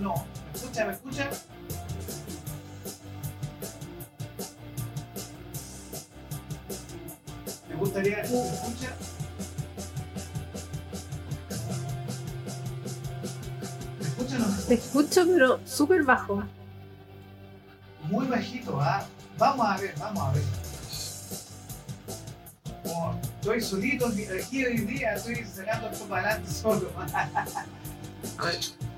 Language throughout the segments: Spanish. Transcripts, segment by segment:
no. ¿Me escucha? ¿Me escucha? Me gustaría, ¿se escucha? ¿Me escucha o no? Te escucho, pero súper bajo. Muy bajito, ¿ah? Vamos a ver, vamos a ver. Como estoy solito aquí hoy día, estoy sacando esto para adelante solo.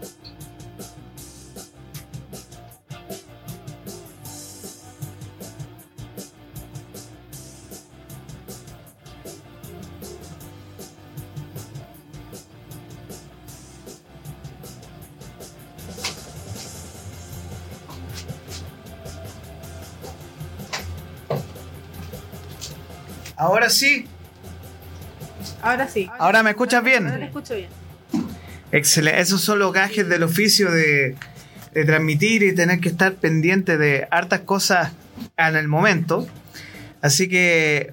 Ahora sí, Ahora sí. ahora me escuchas Ahora te bien. escucho bien. Excelente, esos son los gajes del oficio de, de transmitir y tener que estar pendiente de hartas cosas en el momento. Así que,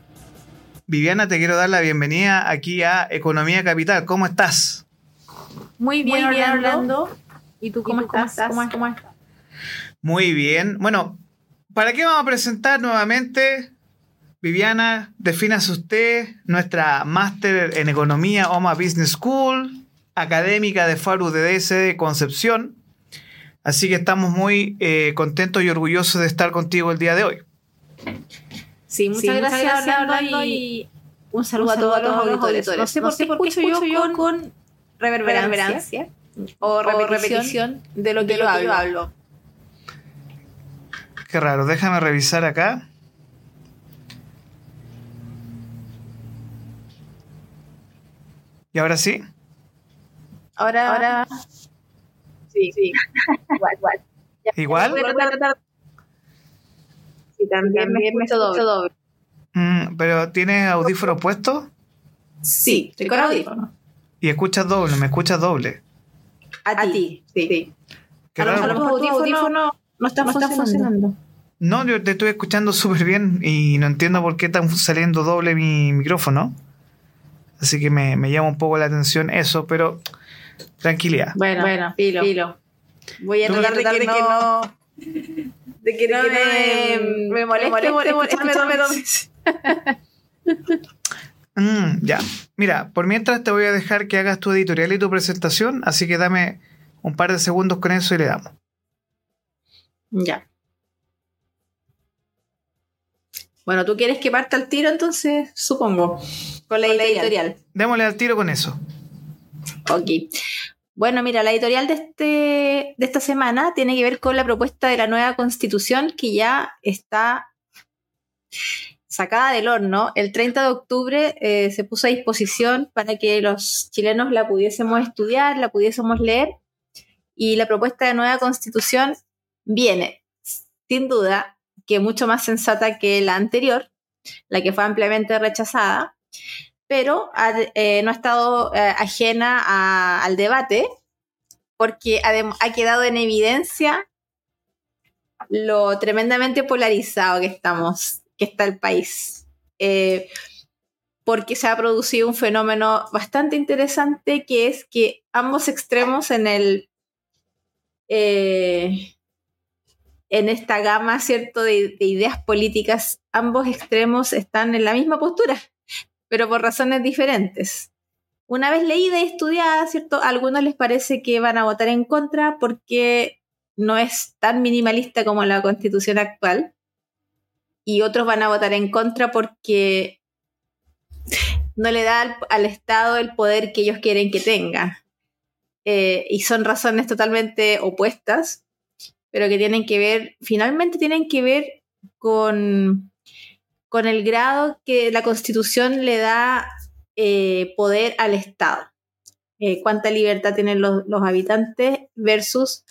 Viviana, te quiero dar la bienvenida aquí a Economía Capital. ¿Cómo estás? Muy bien, Muy bien, Orlando. ¿Y tú cómo, cómo estás? estás? ¿Cómo, cómo estás? Muy bien. Bueno, ¿para qué vamos a presentar nuevamente? Viviana, defínase usted, nuestra máster en economía OMA Business School, académica de FARU DDS de Concepción. Así que estamos muy eh, contentos y orgullosos de estar contigo el día de hoy. Sí, muchas Sí, muchas gracias, gracias, Orlando, y un un saludo a todos los auditores. No sé por qué escucho yo con, reverberancia, reverberancia o o repetición, repetición de lo que, de lo yo, que hablo. yo hablo. Qué raro, déjame revisar acá. ¿Y ahora sí? Ahora, Ahora, sí, sí. igual, igual. ¿Igual? Sí, también, me escucho doble. Mm, ¿Pero tienes audífonos puestos? sí, estoy con audífono. Y escuchas doble, me escuchas doble. A, A ti. sí. sí. A lo raro. mejor tu audífono no está, no está funcionando. funcionando. No, yo te estoy escuchando súper bien y no entiendo por qué está saliendo doble mi micrófono. Así que me, me llama un poco la atención eso, pero tranquilidad. Bueno, Bueno, filo. filo. Voy a tratar de que, no, de que no me, me moleste. Mm, ya. Mira, por mientras te voy a dejar que hagas tu editorial y tu presentación, así que dame un par de segundos con eso y le damos. Ya. Bueno, ¿tú quieres que parta el tiro entonces? Supongo. Con la editorial. Démosle al tiro con eso. Ok. Bueno, mira, la editorial de, este, de esta semana tiene que ver con la propuesta de la nueva constitución que ya está sacada del horno. El 30 de octubre eh, se puso a disposición para que los chilenos la pudiésemos estudiar, la pudiésemos leer. Y la propuesta de nueva constitución viene, sin duda, que mucho más sensata que la anterior, la que fue ampliamente rechazada pero eh, no ha estado eh, ajena al debate porque ha quedado en evidencia lo tremendamente polarizado que estamos, que está el país. Eh, porque se ha producido un fenómeno bastante interesante que es que ambos extremos en el en esta gama, ¿cierto?, de, de ideas políticas, ambos extremos están en la misma postura pero por razones diferentes. Una vez leída y estudiada, ¿cierto? A algunos les parece que van a votar en contra porque no es tan minimalista como la constitución actual. Y otros van a votar en contra porque no le da al, Estado el poder que ellos quieren que tenga. Eh, y son razones totalmente opuestas, pero que tienen que ver, finalmente tienen que ver con con el grado que la constitución le da eh, poder al Estado. Eh, cuánta libertad tienen los, habitantes versus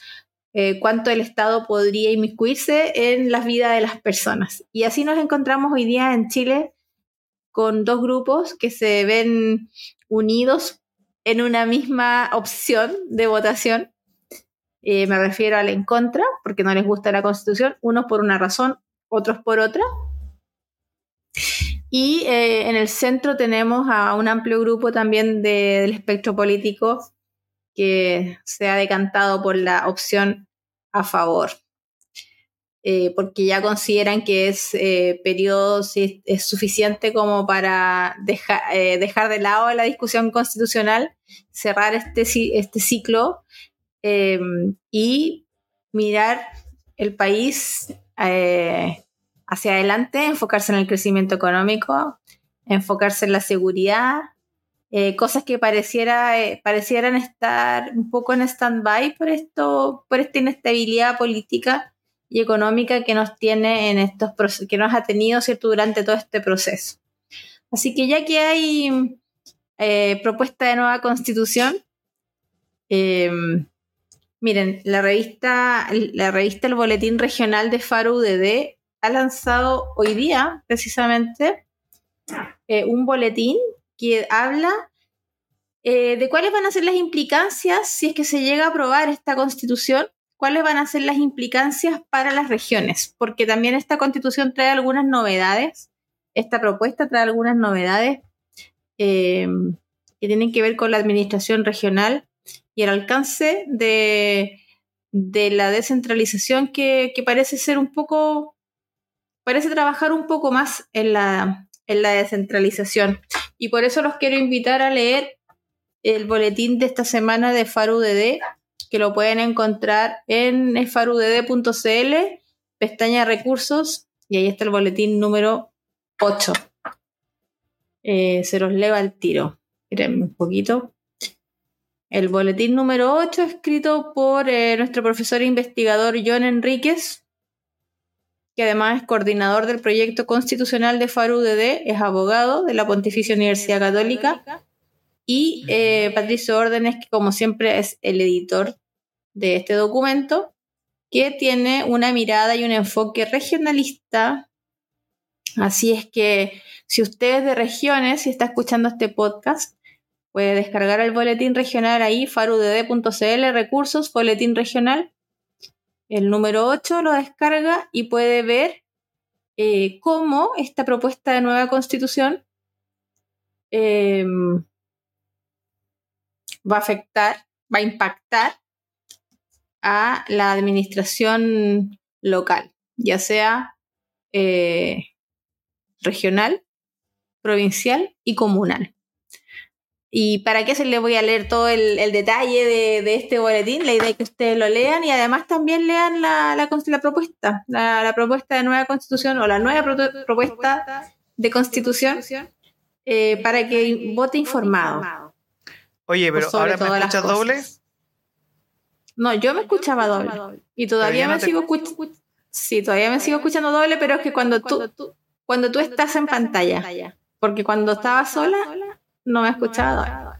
eh, cuánto el Estado podría inmiscuirse en las vidas de las personas. Y así nos encontramos hoy día en Chile con dos grupos que se ven unidos en una misma opción de votación. Me refiero al en contra, porque no les gusta la constitución, unos por una razón, otros por otra. Y eh, en el centro tenemos a un amplio grupo también del espectro político que se ha decantado por la opción a favor. Eh, porque ya consideran que es eh, periodo es suficiente como para eh, dejar de lado la discusión constitucional, cerrar este, este ciclo y mirar el país hacia adelante, enfocarse en el crecimiento económico, enfocarse en la seguridad, cosas que pareciera, parecieran estar un poco en stand-by por, esto, por esta inestabilidad política y económica que nos tiene en estos que nos ha tenido cierto durante todo este proceso. Así que ya que hay eh, propuesta de nueva constitución, eh, miren, la revista, la revista El Boletín Regional de Faro UDD ha lanzado hoy día, precisamente, eh, un boletín que habla de cuáles van a ser las implicancias si es que se llega a aprobar esta constitución cuáles van a ser las implicancias para las regiones, porque también esta constitución trae algunas novedades, esta propuesta trae algunas novedades eh, que tienen que ver con la administración regional y el alcance de, la descentralización que, parece ser un poco, parece trabajar un poco más en la, en la descentralización. Y por eso los quiero invitar a leer el boletín de esta semana de FARUDD, que lo pueden encontrar en farudd.cl, pestaña recursos, y ahí está el boletín número 8. Eh, se los leva al tiro. Miren un poquito. El boletín número 8, escrito por eh, nuestro profesor e investigador John Enríquez, que además es coordinador del proyecto constitucional de FARUDD, es abogado de la Pontificia Universidad Católica y eh, Patricio Órdenes, que como siempre es el editor de este documento, que tiene una mirada y un enfoque regionalista. Así es que si usted es de regiones y está escuchando este podcast, puede descargar el boletín regional ahí, farudd.cl, recursos, boletín regional. El número 8 lo descarga y puede ver eh, cómo esta propuesta de nueva constitución em, va a afectar, va a impactar a la administración local, ya sea eh, regional, provincial y comunal. ¿Y para qué se le voy a leer todo el, detalle de, este boletín? La idea es que ustedes lo lean y además también lean la, la, propuesta, la, propuesta de nueva constitución o la nueva propuesta de constitución eh, para que vote informado. Oye, pero ahora me escuchas doble. No, yo me escuchaba doble. Y todavía me sigo escuchando. Sí, todavía me sigo escuchando doble, pero es que cuando tú, cuando tú estás en pantalla. Porque cuando estaba sola, no me escuchaba doble.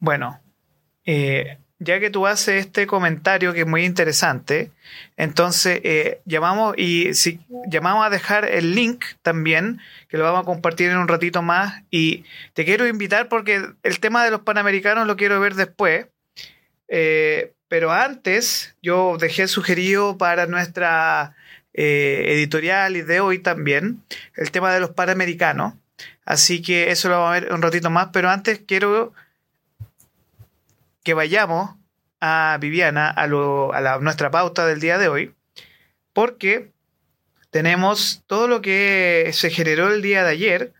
Bueno, eh, ya que tú haces este comentario que es muy interesante, entonces eh, llamamos y si llamamos a dejar el link también, que lo vamos a compartir en un ratito más, y te quiero invitar porque el tema de los panamericanos lo quiero ver después, eh, pero antes yo dejé sugerido para nuestra eh, editorial y de hoy también el tema de los panamericanos, así que eso lo vamos a ver un ratito más, pero antes quiero que vayamos a Viviana, a, nuestra pauta del día de hoy, porque tenemos todo lo que se generó el día de ayer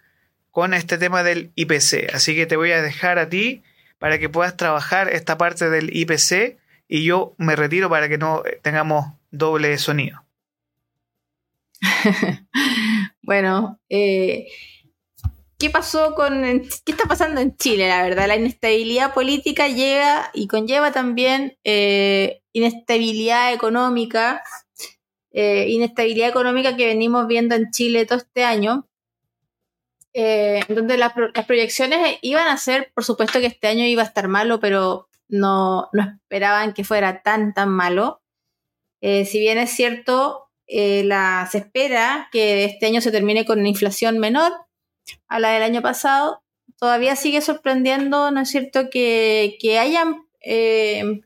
con este tema del IPC. Así que te voy a dejar a ti para que puedas trabajar esta parte del IPC y yo me retiro para que no tengamos doble sonido. bueno, eh, ¿Qué pasó con. ¿Qué está pasando en Chile, la verdad? La inestabilidad política llega y conlleva también eh, inestabilidad económica. Eh, inestabilidad económica que venimos viendo en Chile todo este año. Eh, donde las, proyecciones iban a ser, por supuesto que este año iba a estar malo, pero no, no esperaban que fuera tan, tan malo. Eh, si bien es cierto, la, se espera que este año se termine con una inflación menor a la del año pasado, todavía sigue sorprendiendo, ¿no es cierto?, que, que hayan, eh,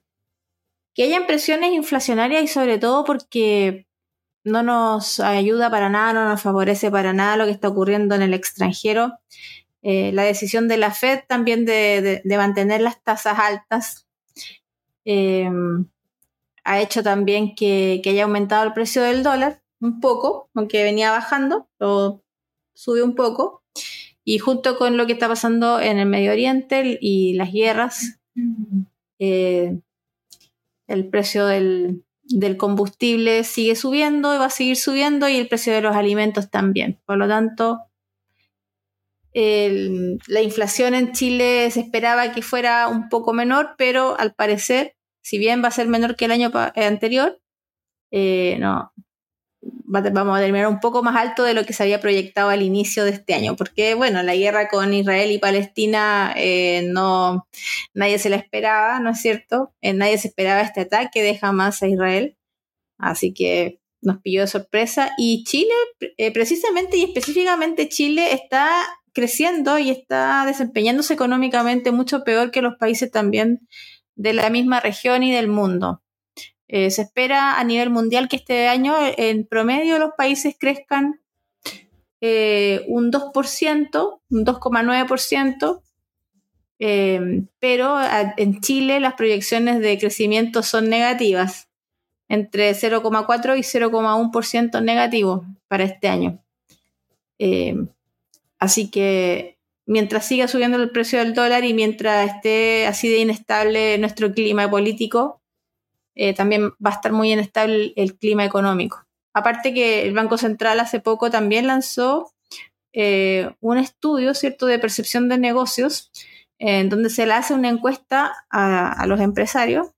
que hayan presiones inflacionarias y sobre todo porque no nos ayuda para nada, no nos favorece para nada lo que está ocurriendo en el extranjero. Eh, la decisión de la Fed también de, mantener las tasas altas eh, ha hecho también que, haya aumentado el precio del dólar un poco, aunque venía bajando, lo subió un poco. Y junto con lo que está pasando en el Medio Oriente y las guerras, eh, el precio del, del combustible sigue subiendo y va a seguir subiendo y el precio de los alimentos también. Por lo tanto, la inflación en Chile se esperaba que fuera un poco menor, pero al parecer, si bien va a ser menor que el año eh, anterior, eh, no, vamos a terminar un poco más alto de lo que se había proyectado al inicio de este año, porque bueno, la guerra con Israel y Palestina eh, no, nadie se la esperaba, ¿no es cierto? nadie se esperaba este ataque de Hamas a Israel, así que nos pilló de sorpresa y Chile, precisamente y específicamente Chile está creciendo y está desempeñándose económicamente mucho peor que los países también de la misma región y del mundo. Eh, se espera a nivel mundial que este año en promedio los países crezcan eh, un 2%, un 2,9%, eh, pero en Chile las proyecciones de crecimiento son negativas, entre 0,4 y 0,1% negativo para este año. Así que mientras siga subiendo el precio del dólar y mientras esté así de inestable nuestro clima político, eh, también va a estar muy inestable el clima económico. Aparte que el Banco Central hace poco también lanzó eh, un estudio, ¿cierto?, de percepción de negocios, en donde se le hace una encuesta a los empresarios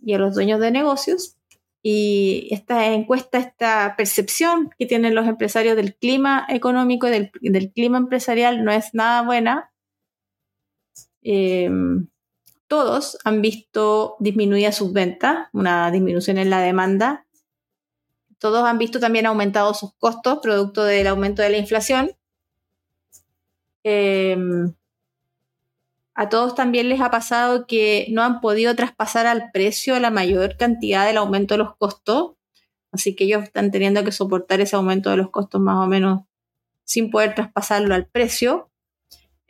y a los dueños de negocios y esta encuesta, esta percepción que tienen los empresarios del clima económico y del, clima empresarial no es nada buena. Todos han visto disminuidas sus ventas, una disminución en la demanda. Todos han visto también aumentados sus costos producto del aumento de la inflación. Em, a todos también les ha pasado que no han podido traspasar al precio la mayor cantidad del aumento de los costos, así que ellos están teniendo que soportar ese aumento de los costos más o menos sin poder traspasarlo al precio.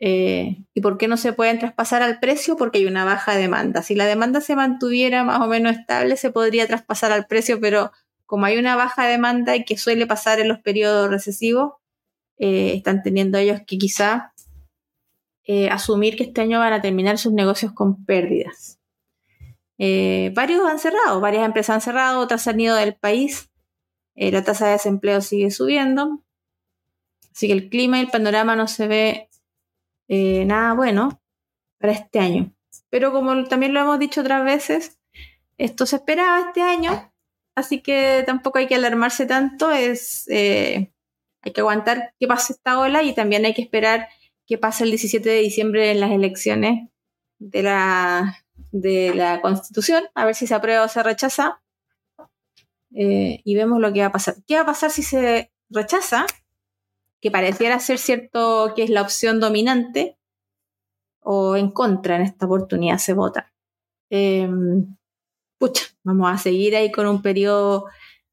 Eh, ¿Y por qué no se pueden traspasar al precio? Porque hay una baja demanda. Si la demanda se mantuviera más o menos estable, se podría traspasar al precio, pero como hay una baja demanda y que suele pasar en los periodos recesivos, eh, están teniendo ellos que quizá eh, asumir que este año van a terminar sus negocios con pérdidas. Varios han cerrado, varias empresas han cerrado, otras han ido del país. La tasa de desempleo sigue subiendo. Así que el clima y el panorama no se ve nada bueno para este año. Pero como también lo hemos dicho otras veces, esto se esperaba este año, así que tampoco hay que alarmarse tanto, es, hay que aguantar que pase esta ola y también hay que esperar qué pasa el 17 de diciembre en las elecciones de la, de la Constitución, a ver si se aprueba o se rechaza. Eh, y vemos lo que va a pasar. ¿Qué va a pasar si se rechaza? Que pareciera ser cierto que es la opción dominante, o en contra en esta oportunidad se vota. Em, pucha, vamos a seguir ahí con un periodo,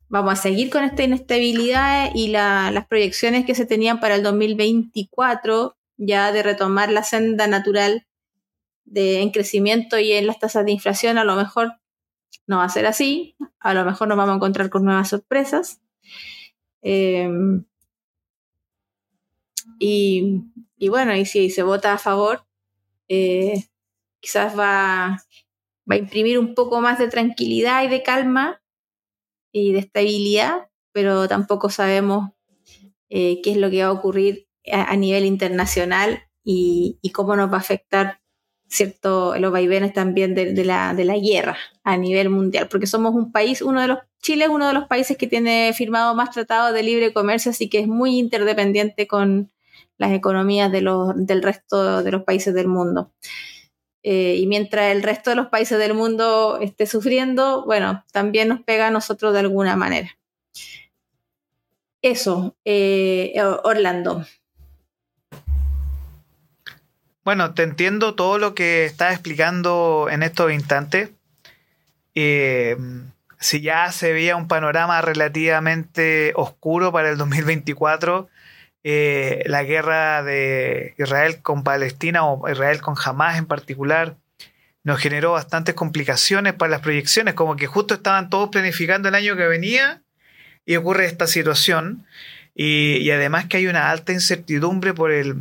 vamos a seguir con esta inestabilidad y las proyecciones que se tenían para el 2024 ya de retomar la senda natural de, en crecimiento y en las tasas de inflación, a lo mejor no va a ser así, a lo mejor nos vamos a encontrar con nuevas sorpresas. Em, y, bueno, y si se vota a favor, eh, quizás va, va, a imprimir un poco más de tranquilidad y de calma y de estabilidad, pero tampoco sabemos eh, qué es lo que va a ocurrir a, nivel internacional y, cómo nos va a afectar cierto los vaivenes también de, la, de la guerra a nivel mundial, porque somos un país, uno de los, Chile es uno de los países que tiene firmado más tratados de libre comercio, así que es muy interdependiente con las economías de los, del resto de los países del mundo. Eh, y mientras el resto de los países del mundo esté sufriendo, bueno, también nos pega a nosotros de alguna manera. Eso, eh, Orlando. Bueno, te entiendo todo lo que estás explicando en estos instantes. Eh, si ya se veía un panorama relativamente oscuro para el 2024, eh, la guerra de Israel con Palestina o Israel con Hamas en particular nos generó bastantes complicaciones para las proyecciones, como que justo estaban todos planificando el año que venía y ocurre esta situación. Y, además que hay una alta incertidumbre por el...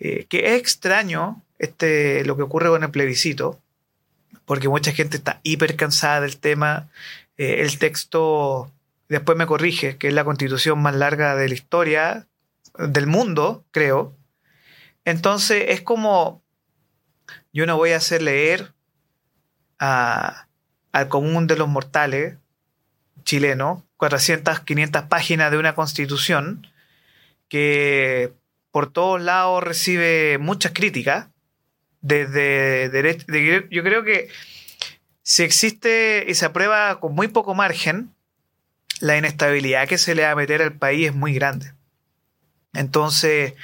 Eh, que es extraño este, lo que ocurre con el plebiscito, porque mucha gente está hiper cansada del tema. Eh, el texto, después me corrige, que es la constitución más larga de la historia, del mundo, creo. Entonces es como, yo no voy a hacer leer al común de los mortales chileno 400, 500 páginas de una constitución que por todos lados recibe muchas críticas. Desde yo creo que si existe y se aprueba con muy poco margen, la inestabilidad que se le va a meter al país es muy grande. Entonces,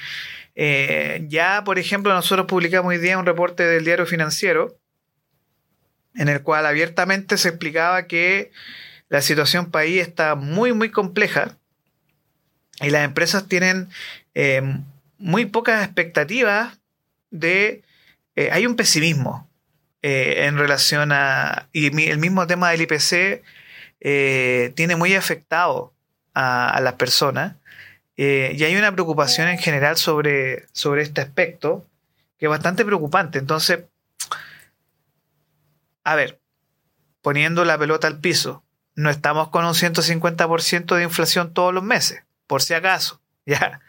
eh, ya, por ejemplo, nosotros publicamos hoy día un reporte del diario financiero en el cual abiertamente se explicaba que la situación país está muy, muy compleja y las empresas tienen eh, muy pocas expectativas de... Eh, hay un pesimismo en relación a... Y el mismo tema del IPC tiene muy afectado a las personas. Eh, y hay una preocupación en general sobre, sobre este aspecto que es bastante preocupante. Entonces, a ver, poniendo la pelota al piso, no estamos con un 150% de inflación todos los meses, por si acaso, ya.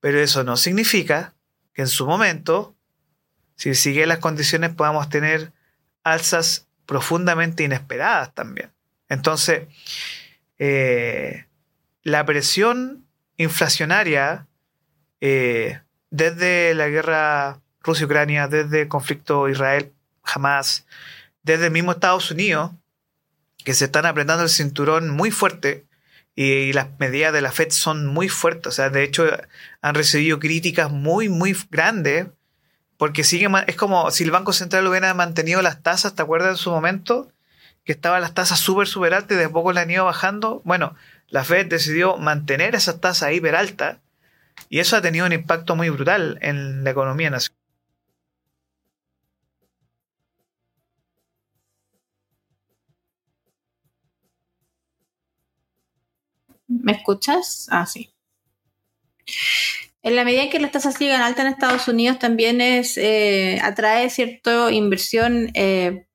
Pero eso no significa que en su momento, si sigue las condiciones, podamos tener alzas profundamente inesperadas también. Entonces, eh, la presión inflacionaria eh, desde la guerra Rusia-Ucrania, desde el conflicto Israel, jamás, desde el mismo Estados Unidos, que se están apretando el cinturón muy fuerte y, las medidas de la Fed son muy fuertes. O sea, de hecho, han recibido críticas muy, muy grandes porque sigue, es como si el Banco Central hubiera mantenido las tasas, ¿te acuerdas en su momento? Que estaban las tasas súper, súper altas y de poco las han ido bajando. Bueno, la Fed decidió mantener esas tasas hiper altas y eso ha tenido un impacto muy brutal en la economía nacional. ¿Me escuchas? Ah, sí. En la medida en que las tasas sigan altas en Estados Unidos, también es eh, atrae cierta inversión eh,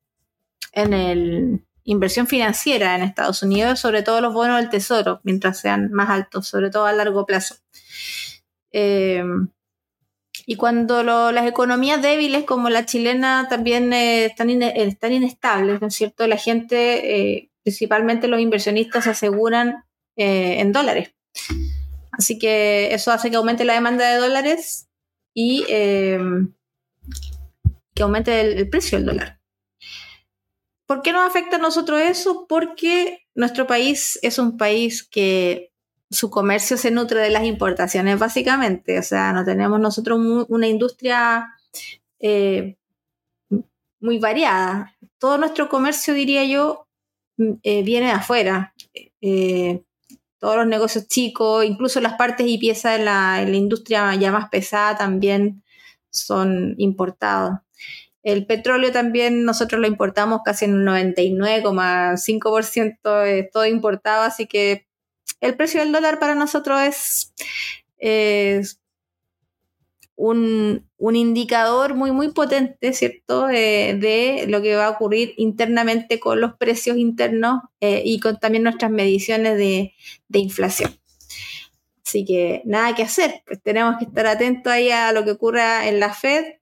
en el inversión financiera en Estados Unidos, sobre todo los bonos del tesoro, mientras sean más altos, sobre todo a largo plazo. Eh, y cuando las economías débiles como la chilena también eh, están, están, inestables, ¿no es cierto? La gente, eh, principalmente los inversionistas, se aseguran en dólares. Así que eso hace que aumente la demanda de dólares y que aumente el precio del dólar. ¿Por qué nos afecta a nosotros eso? Porque nuestro país es un país que su comercio se nutre de las importaciones, básicamente. O sea, no tenemos nosotros una industria eh, muy variada. Todo nuestro comercio, diría yo, mm, eh, viene de afuera. Eh, todos los negocios chicos, incluso las partes y piezas de la, la industria ya más pesada también son importados. El petróleo también nosotros lo importamos casi en un 99,5% es todo importado, así que el precio del dólar para nosotros es, un, indicador muy, muy potente, ¿cierto?, de, lo que va a ocurrir internamente con los precios internos eh, y con también nuestras mediciones de, de inflación. Así que nada que hacer, pues tenemos que estar atentos ahí a lo que ocurra en la Fed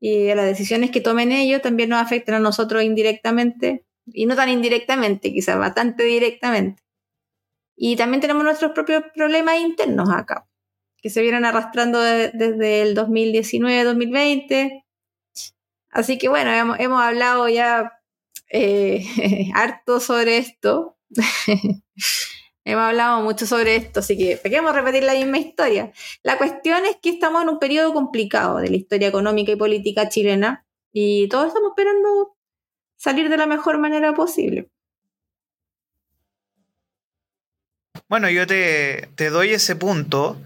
y las decisiones que tomen ellos también nos afectan a nosotros indirectamente, y no tan indirectamente, quizás bastante directamente. Y también tenemos nuestros propios problemas internos acá, que se vienen arrastrando desde el 2019-2020, Así que bueno, hemos, hemos hablado ya eh, harto sobre esto. hemos hablado mucho sobre esto, así que queremos repetir la misma historia. La cuestión es que estamos en un periodo complicado de la historia económica y política chilena y todos estamos esperando salir de la mejor manera posible. Bueno, yo te, doy ese punto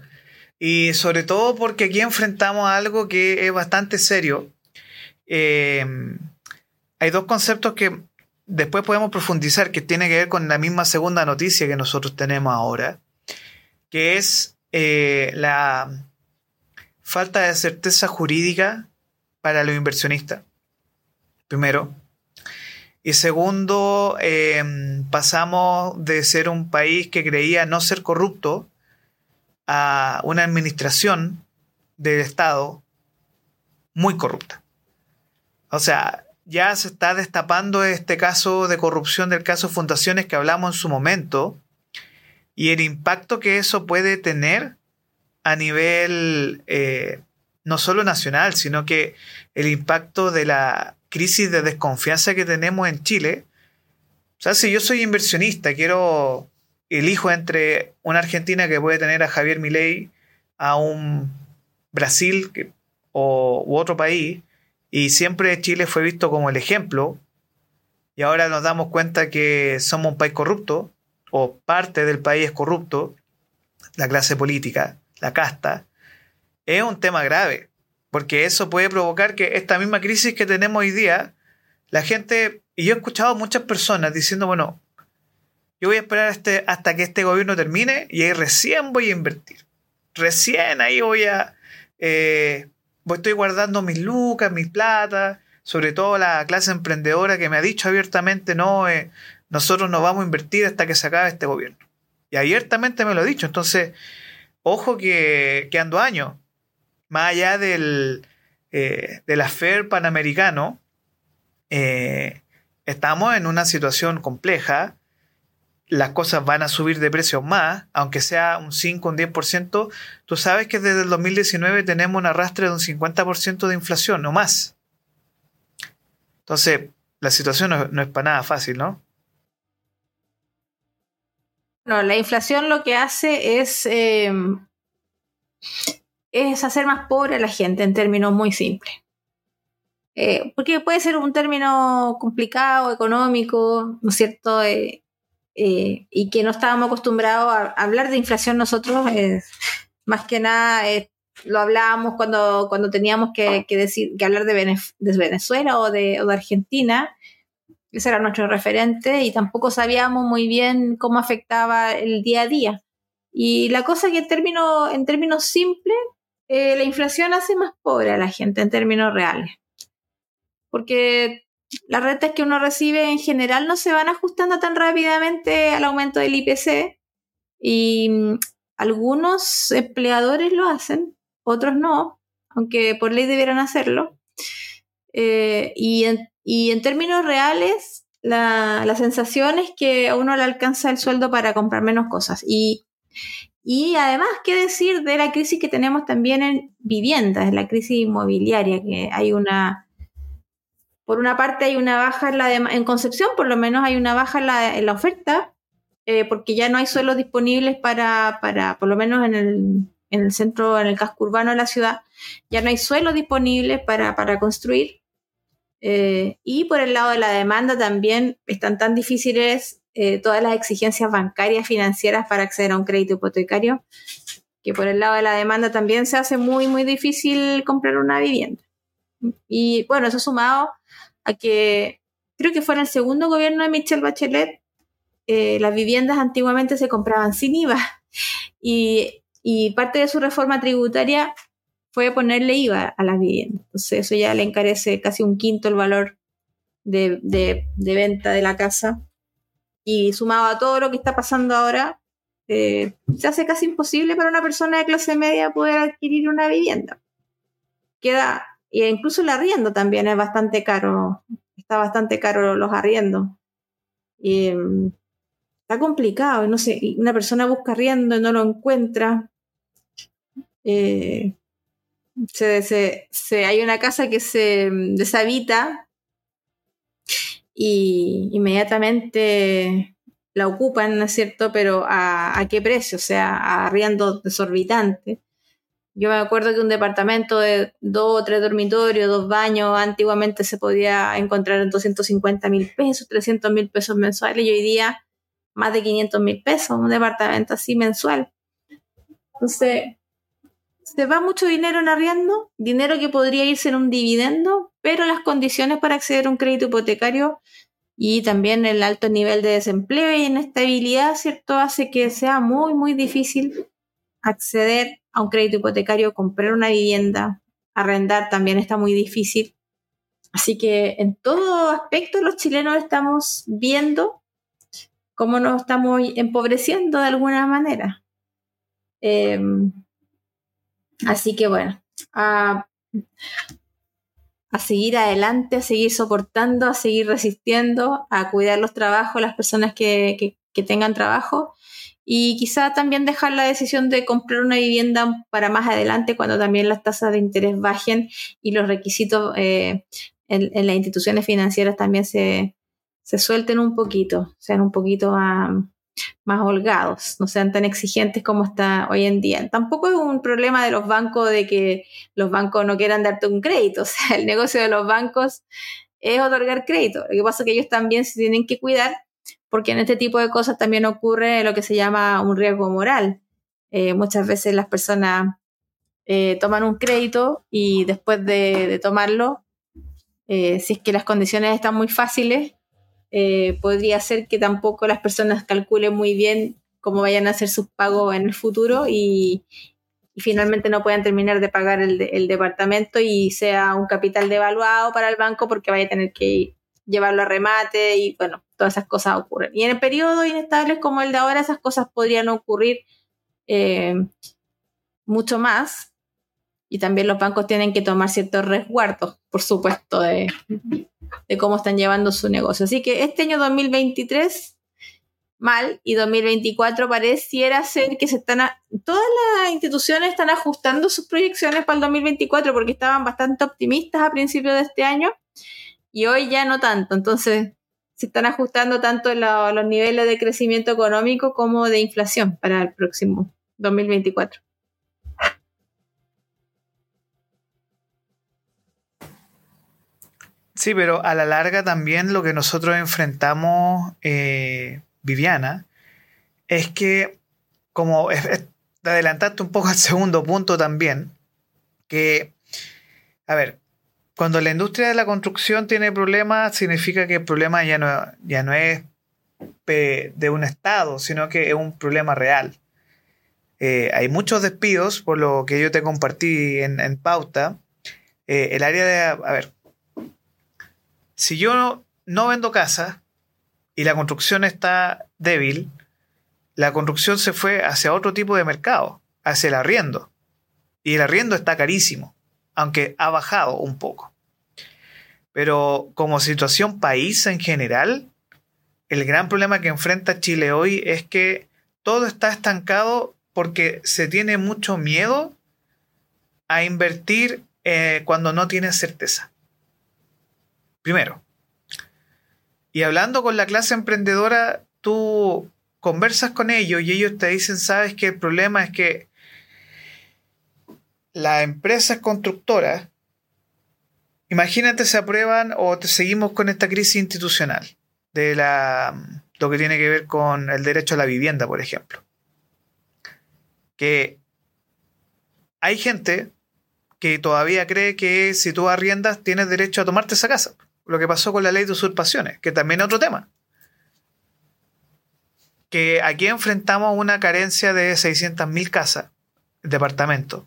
y sobre todo porque aquí enfrentamos algo que es bastante serio. Eh, hay dos conceptos que después podemos profundizar que tiene que ver con la misma segunda noticia que nosotros tenemos ahora, que es eh, la falta de certeza jurídica para los inversionistas. Primero. Y segundo, eh, pasamos de ser un país que creía no ser corrupto a una administración del Estado muy corrupta. O sea, ya se está destapando este caso de corrupción del caso Fundaciones que hablamos en su momento y el impacto que eso puede tener a nivel eh, no solo nacional, sino que el impacto de la crisis de desconfianza que tenemos en Chile. O sea, si yo soy inversionista, quiero elijo entre una Argentina que puede tener a Javier Milei, a un Brasil o, u otro país, y siempre Chile fue visto como el ejemplo, y ahora nos damos cuenta que somos un país corrupto, o parte del país es corrupto, la clase política, la casta, es un tema grave, porque eso puede provocar que esta misma crisis que tenemos hoy día, la gente, y yo he escuchado muchas personas diciendo, bueno, yo voy a esperar este, hasta que este gobierno termine y ahí recién voy a invertir. Recién ahí voy a... Eh, estoy guardando mis lucas, mis plata, sobre todo la clase emprendedora que me ha dicho abiertamente, no, eh, nosotros no vamos a invertir hasta que se acabe este gobierno. Y abiertamente me lo ha dicho. Entonces, ojo que, que ando años. Más allá del, eh, del panamericano, eh, estamos en una situación compleja las cosas van a subir de precio más, aunque sea un 5, un 10%, tú sabes que desde el 2019 tenemos un arrastre de un 50% de inflación o más. Entonces, la situación no, es para nada fácil, ¿no? No, la inflación lo que hace es, em, es hacer más pobre a la gente en términos muy simples. Eh, porque puede ser un término complicado, económico, ¿no es cierto? Eh, eh, y que no estábamos acostumbrados a hablar de inflación nosotros, más que nada eh, lo hablábamos cuando, cuando teníamos que, decir, que hablar de, Venezuela o de, Argentina, ese era nuestro referente y tampoco sabíamos muy bien cómo afectaba el día a día. Y la cosa que en términos, en términos simples, eh, la inflación hace más pobre a la gente en términos reales. Porque las rentas que uno recibe en general no se van ajustando tan rápidamente al aumento del IPC y mm, algunos empleadores lo hacen, otros no, aunque por ley debieran hacerlo. Eh, y, en, términos reales, la, sensación es que a uno le alcanza el sueldo para comprar menos cosas. Y, y además, ¿qué decir de la crisis que tenemos también en viviendas, la crisis inmobiliaria, que hay una por una parte hay una baja en, la en Concepción, por lo menos hay una baja en la, oferta, eh, porque ya no hay suelos disponibles para, para por lo menos en el, centro, en el casco urbano de la ciudad, ya no hay suelos disponibles para, construir. Eh, y por el lado de la demanda también están tan difíciles eh, todas las exigencias bancarias, financieras para acceder a un crédito hipotecario, que por el lado de la demanda también se hace muy, muy difícil comprar una vivienda. Y bueno, eso sumado a que creo que fue en el segundo gobierno de Michelle Bachelet, eh, las viviendas antiguamente se compraban sin IVA y, parte de su reforma tributaria fue ponerle IVA a las viviendas. Entonces eso ya le encarece casi un quinto el valor de, venta de la casa. Y sumado a todo lo que está pasando ahora, eh, se hace casi imposible para una persona de clase media poder adquirir una vivienda. Queda y incluso el arriendo también es bastante caro. Está bastante caro los arriendos. Y, mm, está complicado. No sé, una persona busca arriendo y no lo encuentra. Eh, Se, se- hay una casa que se deshabita y inmediatamente la ocupan, ¿no es cierto? Pero ¿a, a qué precio? O sea, a arriendo desorbitante. Yo me acuerdo que un departamento de dos o tres dormitorios, dos baños, antiguamente se podía encontrar en 250 mil pesos, 300 mil pesos mensuales y hoy día más de 500 mil pesos, un departamento así mensual. Entonces, se va mucho dinero en arriendo, dinero que podría irse en un dividendo, pero las condiciones para acceder a un crédito hipotecario y también el alto nivel de desempleo y inestabilidad, ¿cierto? Hace que sea muy, muy difícil acceder a un crédito hipotecario, comprar una vivienda, arrendar también está muy difícil. Así que en todo aspecto los chilenos estamos viendo cómo nos estamos empobreciendo de alguna manera. Eh, así que bueno, a, seguir adelante, a seguir soportando, a seguir resistiendo, a cuidar los trabajos, las personas que tengan trabajo y quizá también dejar la decisión de comprar una vivienda para más adelante cuando también las tasas de interés bajen y los requisitos eh, en, las instituciones financieras también se, se, suelten un poquito, sean un poquito más holgados, no sean tan exigentes como está hoy en día. Tampoco es un problema de los bancos de que los bancos no quieran darte un crédito, o sea, el negocio de los bancos es otorgar crédito. Lo que pasa es que ellos también se tienen que cuidar porque en este tipo de cosas también ocurre lo que se llama un riesgo moral. Eh, muchas veces las personas eh, toman un crédito y después de, tomarlo, eh, si es que las condiciones están muy fáciles, podría ser que tampoco las personas calculen muy bien cómo vayan a hacer sus pagos en el futuro y, finalmente no puedan terminar de pagar el, departamento y sea un capital devaluado para el banco porque vaya a tener que llevarlo a remate y bueno, todas esas cosas ocurren. Y en el periodo inestables como el de ahora, esas cosas podrían ocurrir eh, mucho más. Y también los bancos tienen que tomar ciertos resguardos, por supuesto, de, de cómo están llevando su negocio. Así que este año 2023 mal y 2024 pareciera ser que se están a, todas las instituciones están ajustando sus proyecciones para el 2024 porque estaban bastante optimistas a principios de este año y hoy ya no tanto. Entonces, se están ajustando tanto los niveles de crecimiento económico como de inflación para el próximo 2024. Sí, pero a la larga también lo que nosotros enfrentamos, eh, Viviana, es que, como es, es, te adelantaste un poco al segundo punto también, que, a ver, cuando la industria de la construcción tiene problemas, significa que el problema ya no, ya no es de un Estado, sino que es un problema real. Eh, hay muchos despidos, por lo que yo te compartí en, en pauta. Eh, el área de, a ver, si yo no, no vendo casa y la construcción está débil, la construcción se fue hacia otro tipo de mercado, hacia el arriendo. Y el arriendo está carísimo aunque ha bajado un poco. Pero como situación país en general, el gran problema que enfrenta Chile hoy es que todo está estancado porque se tiene mucho miedo a invertir eh, cuando no tienes certeza. Primero. Y hablando con la clase emprendedora, tú conversas con ellos y ellos te dicen, sabes que el problema es que las empresas constructoras, imagínate, se aprueban o te seguimos con esta crisis institucional de la, lo que tiene que ver con el derecho a la vivienda, por ejemplo. Que hay gente que todavía cree que si tú arriendas tienes derecho a tomarte esa casa. Lo que pasó con la ley de usurpaciones, que también es otro tema. Que aquí enfrentamos una carencia de 600.000 casas, departamentos,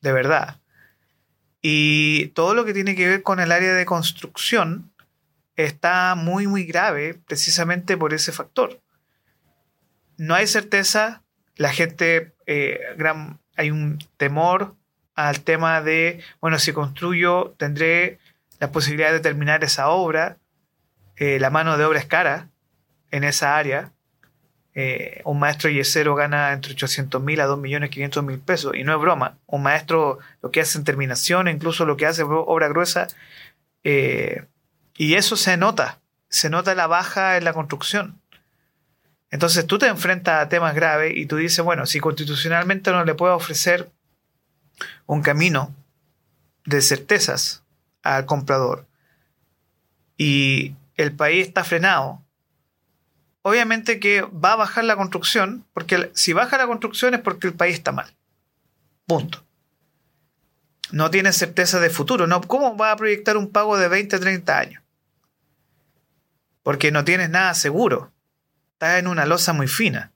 de verdad. Y todo lo que tiene que ver con el área de construcción está muy, muy grave precisamente por ese factor. No hay certeza, la gente, eh, gran, hay un temor al tema de, bueno, si construyo, tendré la posibilidad de terminar esa obra, eh, la mano de obra es cara en esa área, eh, un maestro yesero gana entre 800 mil a 2 millones 500 mil pesos. Y no es broma. Un maestro lo que hace en terminación, incluso lo que hace obra gruesa, eh, y eso se nota. Se nota la baja en la construcción. Entonces tú te enfrentas a temas graves y tú dices, bueno, si constitucionalmente no le puedo ofrecer un camino de certezas al comprador y el país está frenado, obviamente que va a bajar la construcción, porque si baja la construcción es porque el país está mal. Punto. No tiene certeza de futuro. No, ¿Cómo va a proyectar un pago de 20, 30 años? Porque no tienes nada seguro está en una losa muy fina.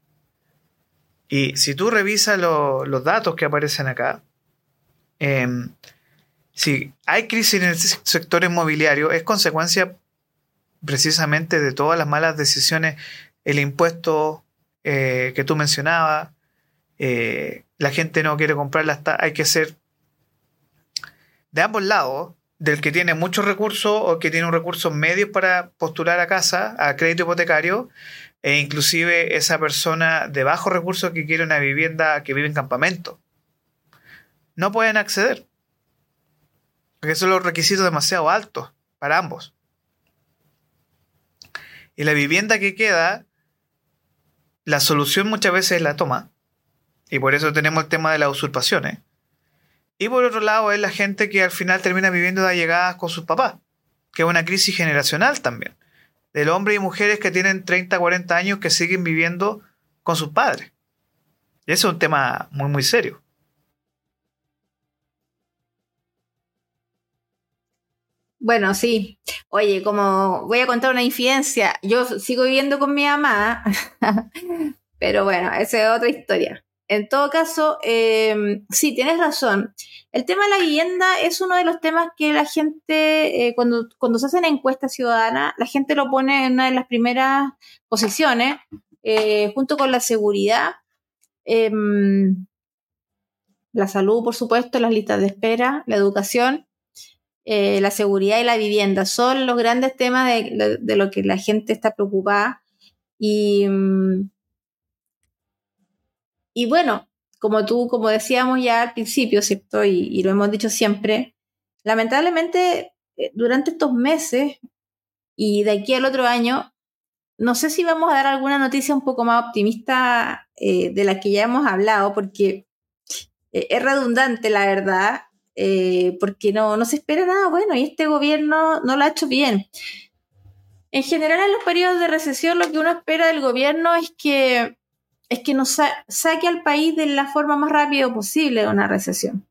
Y si tú revisas los datos que aparecen acá, em, si hay crisis en el sector inmobiliario, es consecuencia precisamente de todas las malas decisiones, el impuesto eh, que tú mencionabas, eh, la gente no quiere comprarla, hay que ser de ambos lados, del que tiene muchos recursos o que tiene un recurso medio para postular a casa, a crédito hipotecario, e inclusive esa persona de bajos recursos que quiere una vivienda que vive en campamento. No pueden acceder. Porque son los requisitos demasiado altos para ambos. Y la vivienda que queda, la solución muchas veces es la toma. Y por eso tenemos el tema de las usurpaciones. Y por otro lado es la gente que al final termina viviendo de allegadas con sus papás, que es una crisis generacional también del hombre y mujeres que tienen 30, 40 años que siguen viviendo con sus padres. Y ese es un tema muy, muy serio. Bueno, sí. Oye, como voy a contar una infidencia, yo sigo viviendo con mi mamá, pero bueno, esa es otra historia. En todo caso, em, sí, tienes razón. El tema de la vivienda es uno de los temas que la gente, eh, cuando, cuando se hacen encuestas ciudadanas, la gente lo pone en una de las primeras posiciones, eh, junto con la seguridad, em, la salud, por supuesto, las listas de espera, la educación, eh, la seguridad y la vivienda. Son los grandes temas de, de lo que la gente está preocupada. Y mm, y bueno, como tú, como decíamos ya al principio, ¿cierto? Y, lo hemos dicho siempre, lamentablemente eh, durante estos meses y de aquí al otro año, no sé si vamos a dar alguna noticia un poco más optimista eh, de la que ya hemos hablado, porque eh, es redundante, la verdad, porque no, no se espera nada bueno y este gobierno no lo ha hecho bien. En general, en los periodos de recesión, lo que uno espera del gobierno es que es que nos saque al país de la forma más rápida posible de una recesión.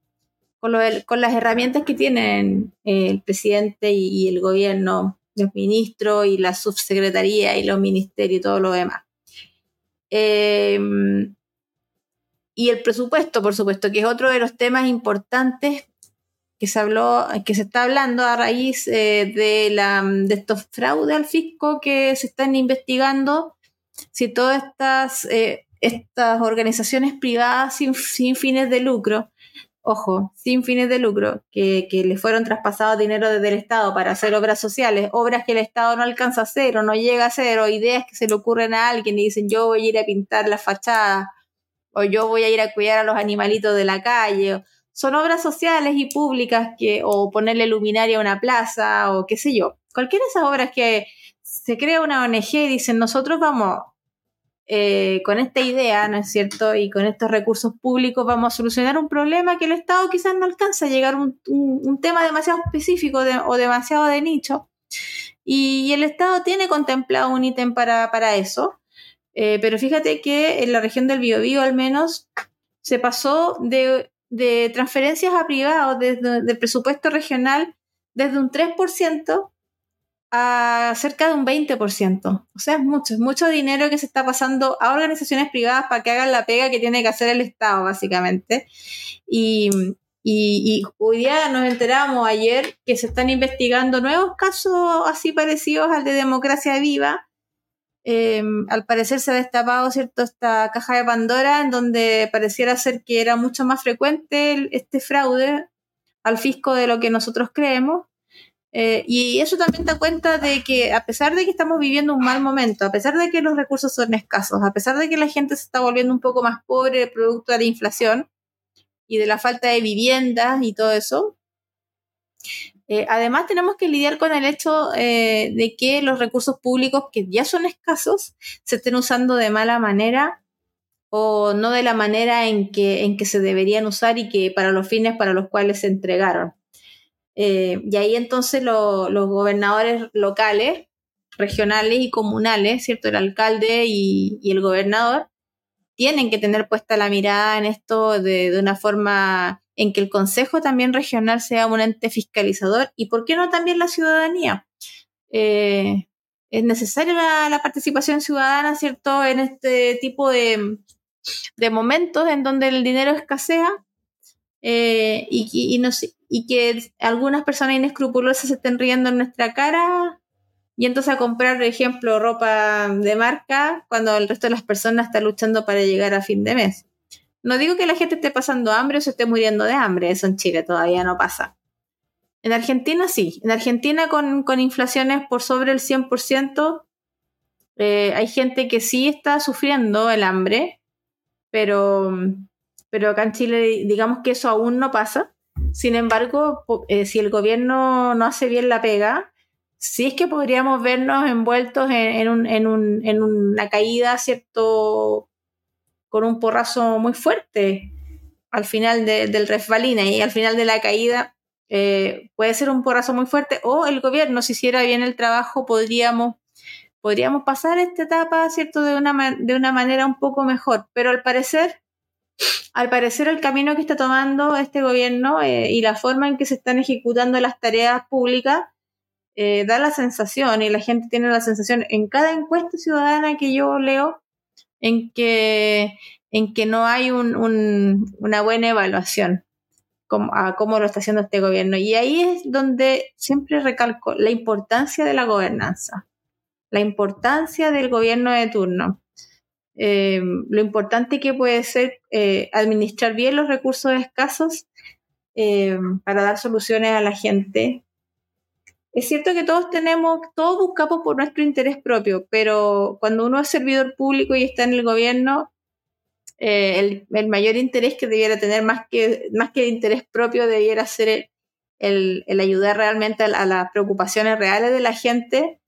Con, las herramientas que tienen eh, el presidente y, el gobierno, los ministros y la subsecretaría y los ministerios y todo lo demás. Em, y el presupuesto, por supuesto, que es otro de los temas importantes que se habló, que se está hablando a raíz eh, de, la, de estos fraudes al fisco que se están investigando si todas estas, eh, estas organizaciones privadas sin, fines de lucro, ojo, sin fines de lucro, que, que le fueron traspasados dinero desde el Estado para hacer obras sociales, obras que el Estado no alcanza a hacer o no llega a hacer, o ideas que se le ocurren a alguien y dicen yo voy a ir a pintar la fachada, o yo voy a ir a cuidar a los animalitos de la calle. Son obras sociales y públicas que, o ponerle luminaria a una plaza, o qué sé yo. Cualquiera de esas obras que se crea una ONG y dicen, nosotros vamos, eh, con esta idea, ¿no es cierto? Y con estos recursos públicos vamos a solucionar un problema que el Estado quizás no alcanza a llegar a un, tema demasiado específico o demasiado de nicho. Y, el Estado tiene contemplado un ítem para, eso. Eh, pero fíjate que en la región del Biobío al menos se pasó de, transferencias a privados desde del presupuesto regional desde un 3% a cerca de un 20%. O sea, es mucho, es mucho dinero que se está pasando a organizaciones privadas para que hagan la pega que tiene que hacer el Estado, básicamente. Y, hoy día nos enteramos ayer que se están investigando nuevos casos así parecidos al de Democracia Viva. Em, al parecer se ha destapado cierto esta caja de Pandora en donde pareciera ser que era mucho más frecuente este fraude al fisco de lo que nosotros creemos. Eh, y eso también da cuenta de que a pesar de que estamos viviendo un mal momento, a pesar de que los recursos son escasos, a pesar de que la gente se está volviendo un poco más pobre producto de la inflación y de la falta de viviendas y todo eso, eh, además tenemos que lidiar con el hecho eh, de que los recursos públicos que ya son escasos se estén usando de mala manera o no de la manera en que, en que se deberían usar y que para los fines para los cuales se entregaron. Eh, y ahí entonces los gobernadores locales, regionales y comunales, ¿cierto? El alcalde y, el gobernador tienen que tener puesta la mirada en esto de, una forma en que el Consejo también regional sea un ente fiscalizador y, ¿por qué no también la ciudadanía? Eh, es necesaria la, participación ciudadana, ¿cierto? En este tipo de, de momentos en donde el dinero escasea eh, y, que algunas personas inescrupulosas se estén riendo en nuestra cara y entonces a comprar, por ejemplo, ropa de marca cuando el resto de las personas está luchando para llegar a fin de mes. No digo que la gente esté pasando hambre o se esté muriendo de hambre, eso en Chile todavía no pasa. En Argentina sí, en Argentina con, con inflaciones por sobre el 100%, eh, hay gente que sí está sufriendo el hambre, pero, pero acá en Chile digamos que eso aún no pasa. Sin embargo, eh, si el gobierno no hace bien la pega, sí es que podríamos vernos envueltos en, una caída, ¿cierto? Con un porrazo muy fuerte al final del resbalina y al final de la caída eh, puede ser un porrazo muy fuerte o el gobierno, si hiciera bien el trabajo, podríamos, podríamos pasar esta etapa, ¿cierto? De una, de una manera un poco mejor. Pero al parecer al parecer el camino que está tomando este gobierno eh, y la forma en que se están ejecutando las tareas públicas eh, da la sensación, y la gente tiene la sensación en cada encuesta ciudadana que yo leo, en que, en que no hay una buena evaluación a cómo lo está haciendo este gobierno. Y ahí es donde siempre recalco la importancia de la gobernanza, la importancia del gobierno de turno. Eh, lo importante que puede ser eh, administrar bien los recursos escasos eh, para dar soluciones a la gente. Es cierto que todos tenemos, todos buscamos por nuestro interés propio, pero cuando uno es servidor público y está en el gobierno, el, mayor interés que debiera tener, más que, más que el interés propio, debiera ser el, ayudar realmente a, las preocupaciones reales de la gente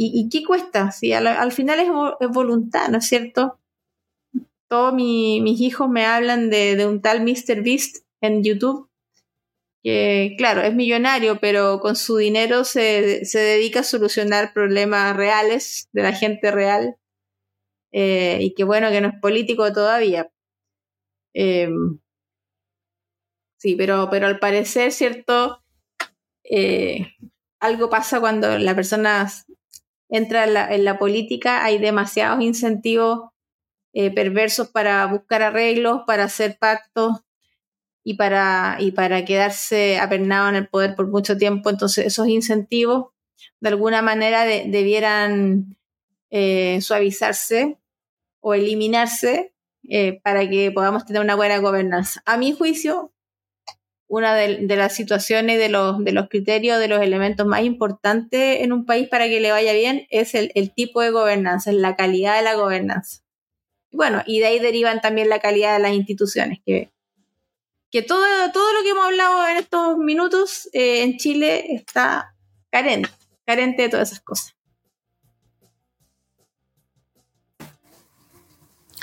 ¿Y, qué cuesta? Si al, final es, voluntad, ¿no es cierto? Todos mis hijos me hablan de, un tal Mr. Beast en YouTube, que claro, es millonario, pero con su dinero se, dedica a solucionar problemas reales de la gente real. Eh, y qué bueno que no es político todavía. Em, sí, pero, pero al parecer, ¿cierto? Eh, algo pasa cuando la persona entra en la, política, hay demasiados incentivos eh, perversos para buscar arreglos, para hacer pactos y para, y para quedarse apernado en el poder por mucho tiempo. Entonces, esos incentivos de alguna manera debieran eh, suavizarse o eliminarse eh, para que podamos tener una buena gobernanza. A mi juicio, una de, las situaciones, de los, de los criterios, de los elementos más importantes en un país para que le vaya bien es el, tipo de gobernanza, la calidad de la gobernanza. Bueno, y de ahí derivan también la calidad de las instituciones, que, que todo, todo lo que hemos hablado en estos minutos eh, en Chile está carente, carente de todas esas cosas.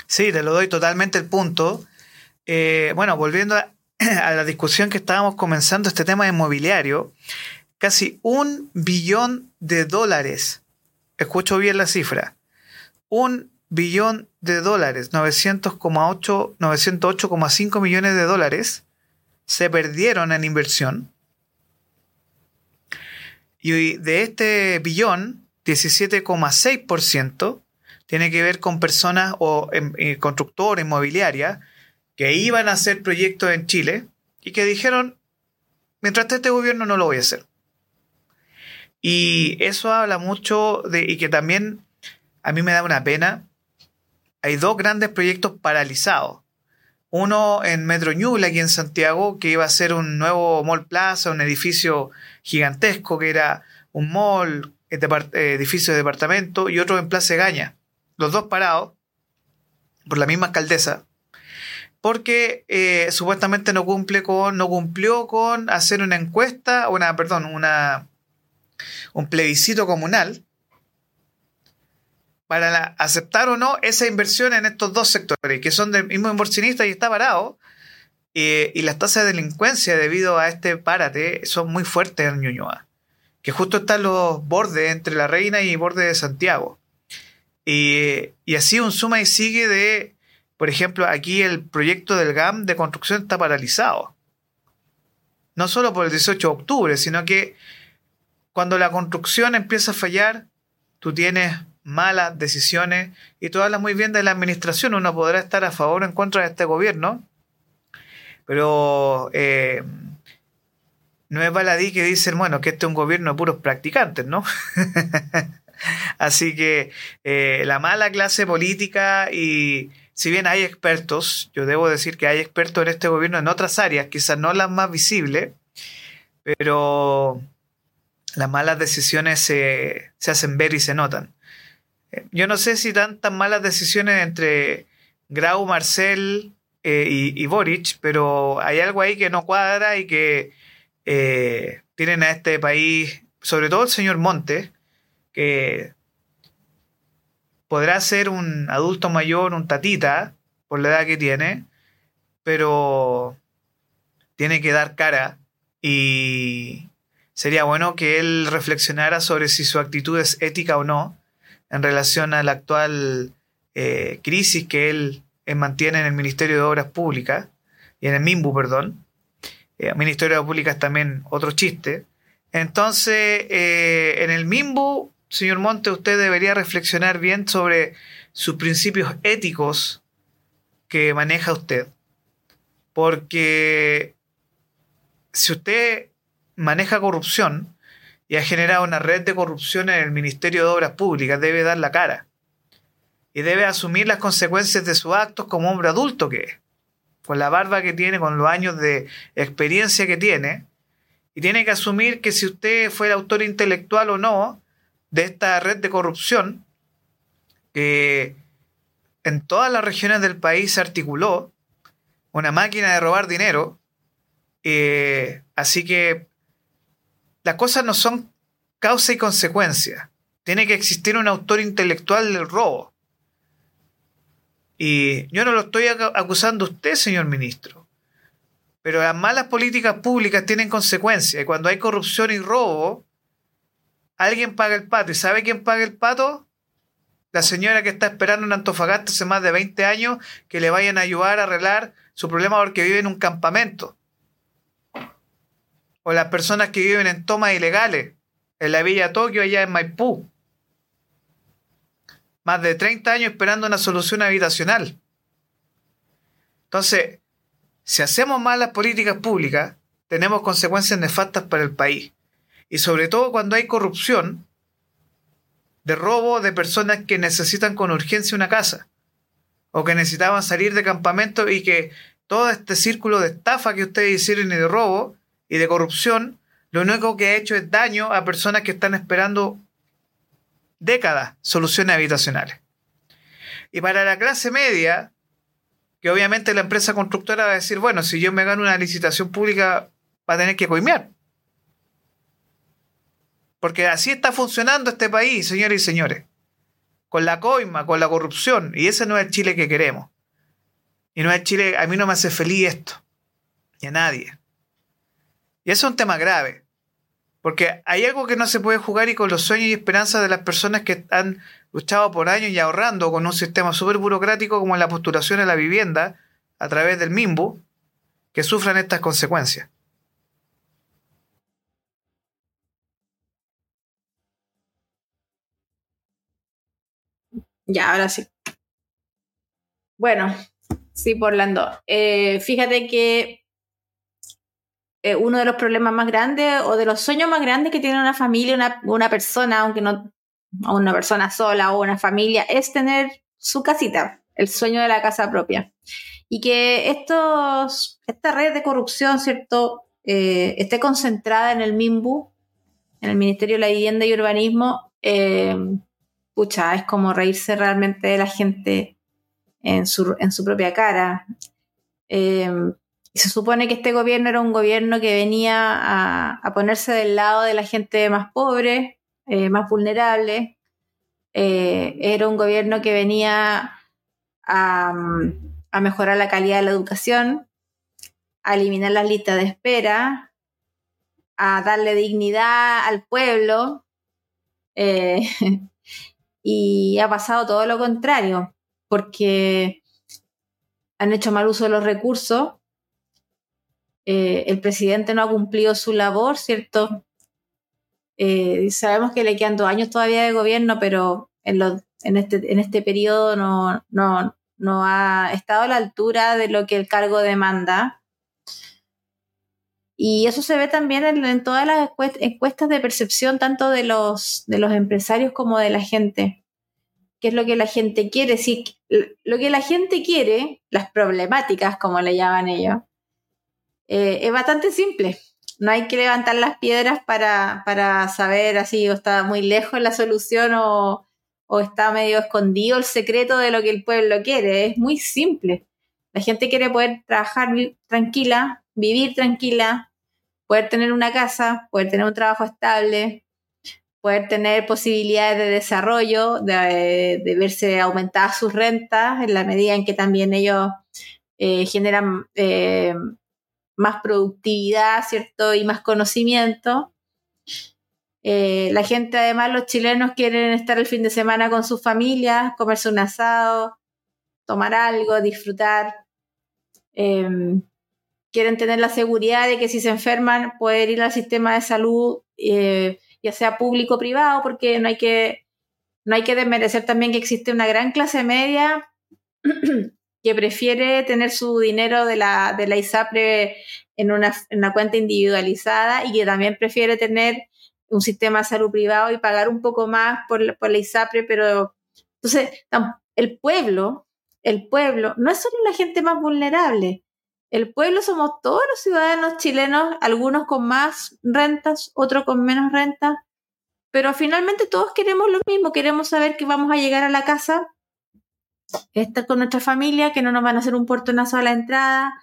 Sí, te lo doy totalmente el punto. Eh, bueno, volviendo a, a la discusión que estábamos comenzando, este tema inmobiliario, casi un billón de dólares, escucho bien la cifra, un billón de dólares, 908,5 millones de dólares, se perdieron en inversión. Y de este billón, 17,6% tiene que ver con personas o em, eh, constructores inmobiliarias que iban a hacer proyectos en Chile y que dijeron, mientras este gobierno no lo voy a hacer. Y eso habla mucho de, y que también a mí me da una pena, hay dos grandes proyectos paralizados. uno en Metro Ñuble, aquí en Santiago, que iba a ser un nuevo Mall Plaza, un edificio gigantesco que era un mall, eh, edificio de departamento, y otro en Plaza Gaña. Los dos parados por la misma alcaldesa, porque eh, supuestamente no cumple con, no cumplió con hacer una encuesta, una, perdón, una, un plebiscito comunal para aceptar o no esa inversión en estos dos sectores, que son del mismo inversionista y está parado. y las tasas de delincuencia debido a este párate son muy fuertes en Ñuñoa, que justo están los bordes entre la Reina y borde de Santiago. Y así un suma y sigue de, por ejemplo, aquí el proyecto del GAM de construcción está paralizado. No solo por el 18 de octubre, sino que cuando la construcción empieza a fallar, tú tienes malas decisiones y tú hablas muy bien de la administración, uno podrá estar a favor o en contra de este gobierno, pero eh, no es baladí que dicen, bueno, que este es un gobierno de puros practicantes, ¿no? Así que eh, la mala clase política y si bien hay expertos, yo debo decir que hay expertos en este gobierno en otras áreas, quizás no las más visibles, pero las malas decisiones se, se hacen ver y se notan. Yo no sé si tantas malas decisiones entre Grau, Marcel eh, y, Boric, pero hay algo ahí que no cuadra y que eh, tienen a este país, sobre todo el señor Montes, que podrá ser un adulto mayor, un tatita, por la edad que tiene, pero tiene que dar cara y sería bueno que él reflexionara sobre si su actitud es ética o no en relación a la actual eh, crisis que él eh, mantiene en el Ministerio de Obras Públicas y en el MIMBU, perdón. Eh, Ministerio de Obras Públicas también otro chiste. Entonces, en el MIMBU, señor Monte, usted debería reflexionar bien sobre sus principios éticos que maneja usted. Porque si usted maneja corrupción, y ha generado una red de corrupción en el Ministerio de Obras Públicas, debe dar la cara. Y debe asumir las consecuencias de sus actos como hombre adulto que es, con la barba que tiene, con los años de experiencia que tiene. Y tiene que asumir que si usted fue el autor intelectual o no de esta red de corrupción, que en todas las regiones del país se articuló una máquina de robar dinero. Eh, así que las cosas no son causa y consecuencia. Tiene que existir un autor intelectual del robo. Y yo no lo estoy acusando a usted, señor ministro. Pero las malas políticas públicas tienen consecuencias. Y cuando hay corrupción y robo, alguien paga el pato. ¿Y sabe quién paga el pato? La señora que está esperando en Antofagasta hace más de 20 años que le vayan a ayudar a arreglar su problema porque vive en un campamento o las personas que viven en tomas ilegales en la Villa Tokio, allá en Maipú. Más de 30 años esperando una solución habitacional. Entonces, si hacemos malas políticas públicas, tenemos consecuencias nefastas para el país. Y sobre todo cuando hay corrupción, de robo de personas que necesitan con urgencia una casa, o que necesitaban salir de campamento y que todo este círculo de estafa que ustedes hicieron y de robo y de corrupción, lo único que ha hecho es daño a personas que están esperando décadas soluciones habitacionales. Y para la clase media, que obviamente la empresa constructora va a decir, bueno, si yo me gano una licitación pública, va a tener que coimear. Porque así está funcionando este país, señores y señores. Con la coima, con la corrupción. Y ese no es el Chile que queremos. Y no es el Chile, a mí no me hace feliz esto. Y a nadie. Y eso es un tema grave. Porque hay algo que no se puede jugar y con los sueños y esperanzas de las personas que han luchado por años y ahorrando con un sistema súper burocrático como la postulación a la vivienda a través del MIMBU, que sufran estas consecuencias. Ya, ahora sí. Bueno, sí, Orlando. Eh, fíjate que eh, uno de los problemas más grandes o de los sueños más grandes que tiene una familia, una, una persona, aunque no una persona sola o una familia, es tener su casita, el sueño de la casa propia. y que estos, esta red de corrupción, ¿cierto?, eh, esté concentrada en el MIMBU, en el Ministerio de la Vivienda y Urbanismo, eh, pucha, es como reírse realmente de la gente en su, en su propia cara. Eh, se supone que este gobierno era un gobierno que venía a, ponerse del lado de la gente más pobre, eh, más vulnerable. Eh, era un gobierno que venía a, a, mejorar la calidad de la educación, a eliminar las listas de espera, a darle dignidad al pueblo. Eh, y ha pasado todo lo contrario, porque han hecho mal uso de los recursos. Eh, el presidente no ha cumplido su labor, ¿cierto? Eh, sabemos que le quedan dos años todavía de gobierno, pero en, este, en este periodo no, no, no ha estado a la altura de lo que el cargo demanda. Y eso se ve también en, en todas las encuestas de percepción, tanto de los, de los empresarios como de la gente. ¿Qué es lo que la gente quiere? Sí, lo que la gente quiere, las problemáticas, como le llaman ellos, eh, es bastante simple. No hay que levantar las piedras para, para saber así o está muy lejos la solución o, o está medio escondido el secreto de lo que el pueblo quiere. Es muy simple. La gente quiere poder trabajar tranquila, vivir tranquila, poder tener una casa, poder tener un trabajo estable, poder tener posibilidades de desarrollo, de, de verse aumentadas sus rentas en la medida en que también ellos eh, generan eh, más productividad, ¿cierto? Y más conocimiento. Eh, la gente, además, los chilenos quieren estar el fin de semana con sus familias, comerse un asado, tomar algo, disfrutar. Eh, quieren tener la seguridad de que si se enferman, poder ir al sistema de salud, eh, ya sea público o privado, porque no hay que, no hay que desmerecer también que existe una gran clase media que prefiere tener su dinero de la, de la ISAPRE en una, en una cuenta individualizada y que también prefiere tener un sistema de salud privado y pagar un poco más por, por la ISAPRE, pero entonces el pueblo, el pueblo no es solo la gente más vulnerable, el pueblo somos todos los ciudadanos chilenos, algunos con más rentas, otros con menos rentas, pero finalmente todos queremos lo mismo, queremos saber que vamos a llegar a la casa, estar con nuestra familia, que no nos van a hacer un portonazo a la entrada,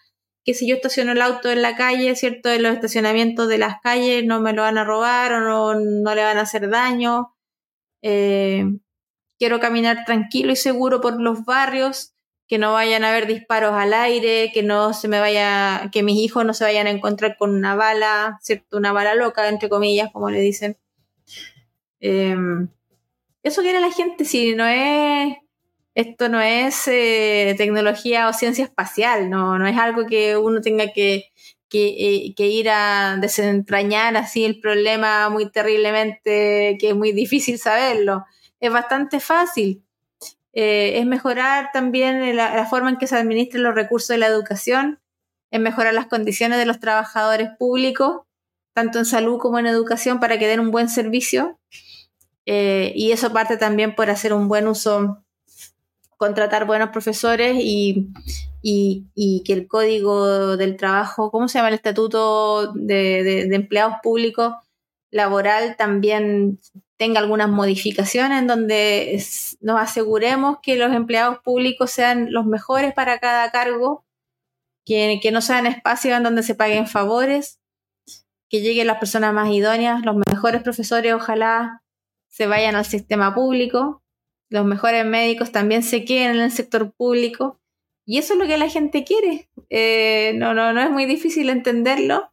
que si yo estaciono el auto en la calle, ¿cierto? En los estacionamientos de las calles no me lo van a robar o no, no le van a hacer daño. Eh, quiero caminar tranquilo y seguro por los barrios, que no vayan a haber disparos al aire, que no se me vaya, que mis hijos no se vayan a encontrar con una bala, ¿cierto? Una bala loca, entre comillas, como le dicen. Eh, eso quiere la gente, si no es esto no es eh, tecnología o ciencia espacial, no, no es algo que uno tenga que, eh, que, ir a desentrañar así el problema muy terriblemente, que es muy difícil saberlo. Es bastante fácil. Eh, es mejorar también la, la, forma en que se administran los recursos de la educación, es mejorar las condiciones de los trabajadores públicos, tanto en salud como en educación, para que den un buen servicio. y eso parte también por hacer un buen uso contratar buenos profesores y, y, que el código del trabajo, ¿cómo se llama el estatuto de, empleados públicos laboral también tenga algunas modificaciones en donde nos aseguremos que los empleados públicos sean los mejores para cada cargo, que no sean espacios en donde se paguen favores, que lleguen las personas más idóneas, los mejores profesores ojalá se vayan al sistema público los mejores médicos también se queden en el sector público. Y eso es lo que la gente quiere. Eh, no, no, no es muy difícil entenderlo.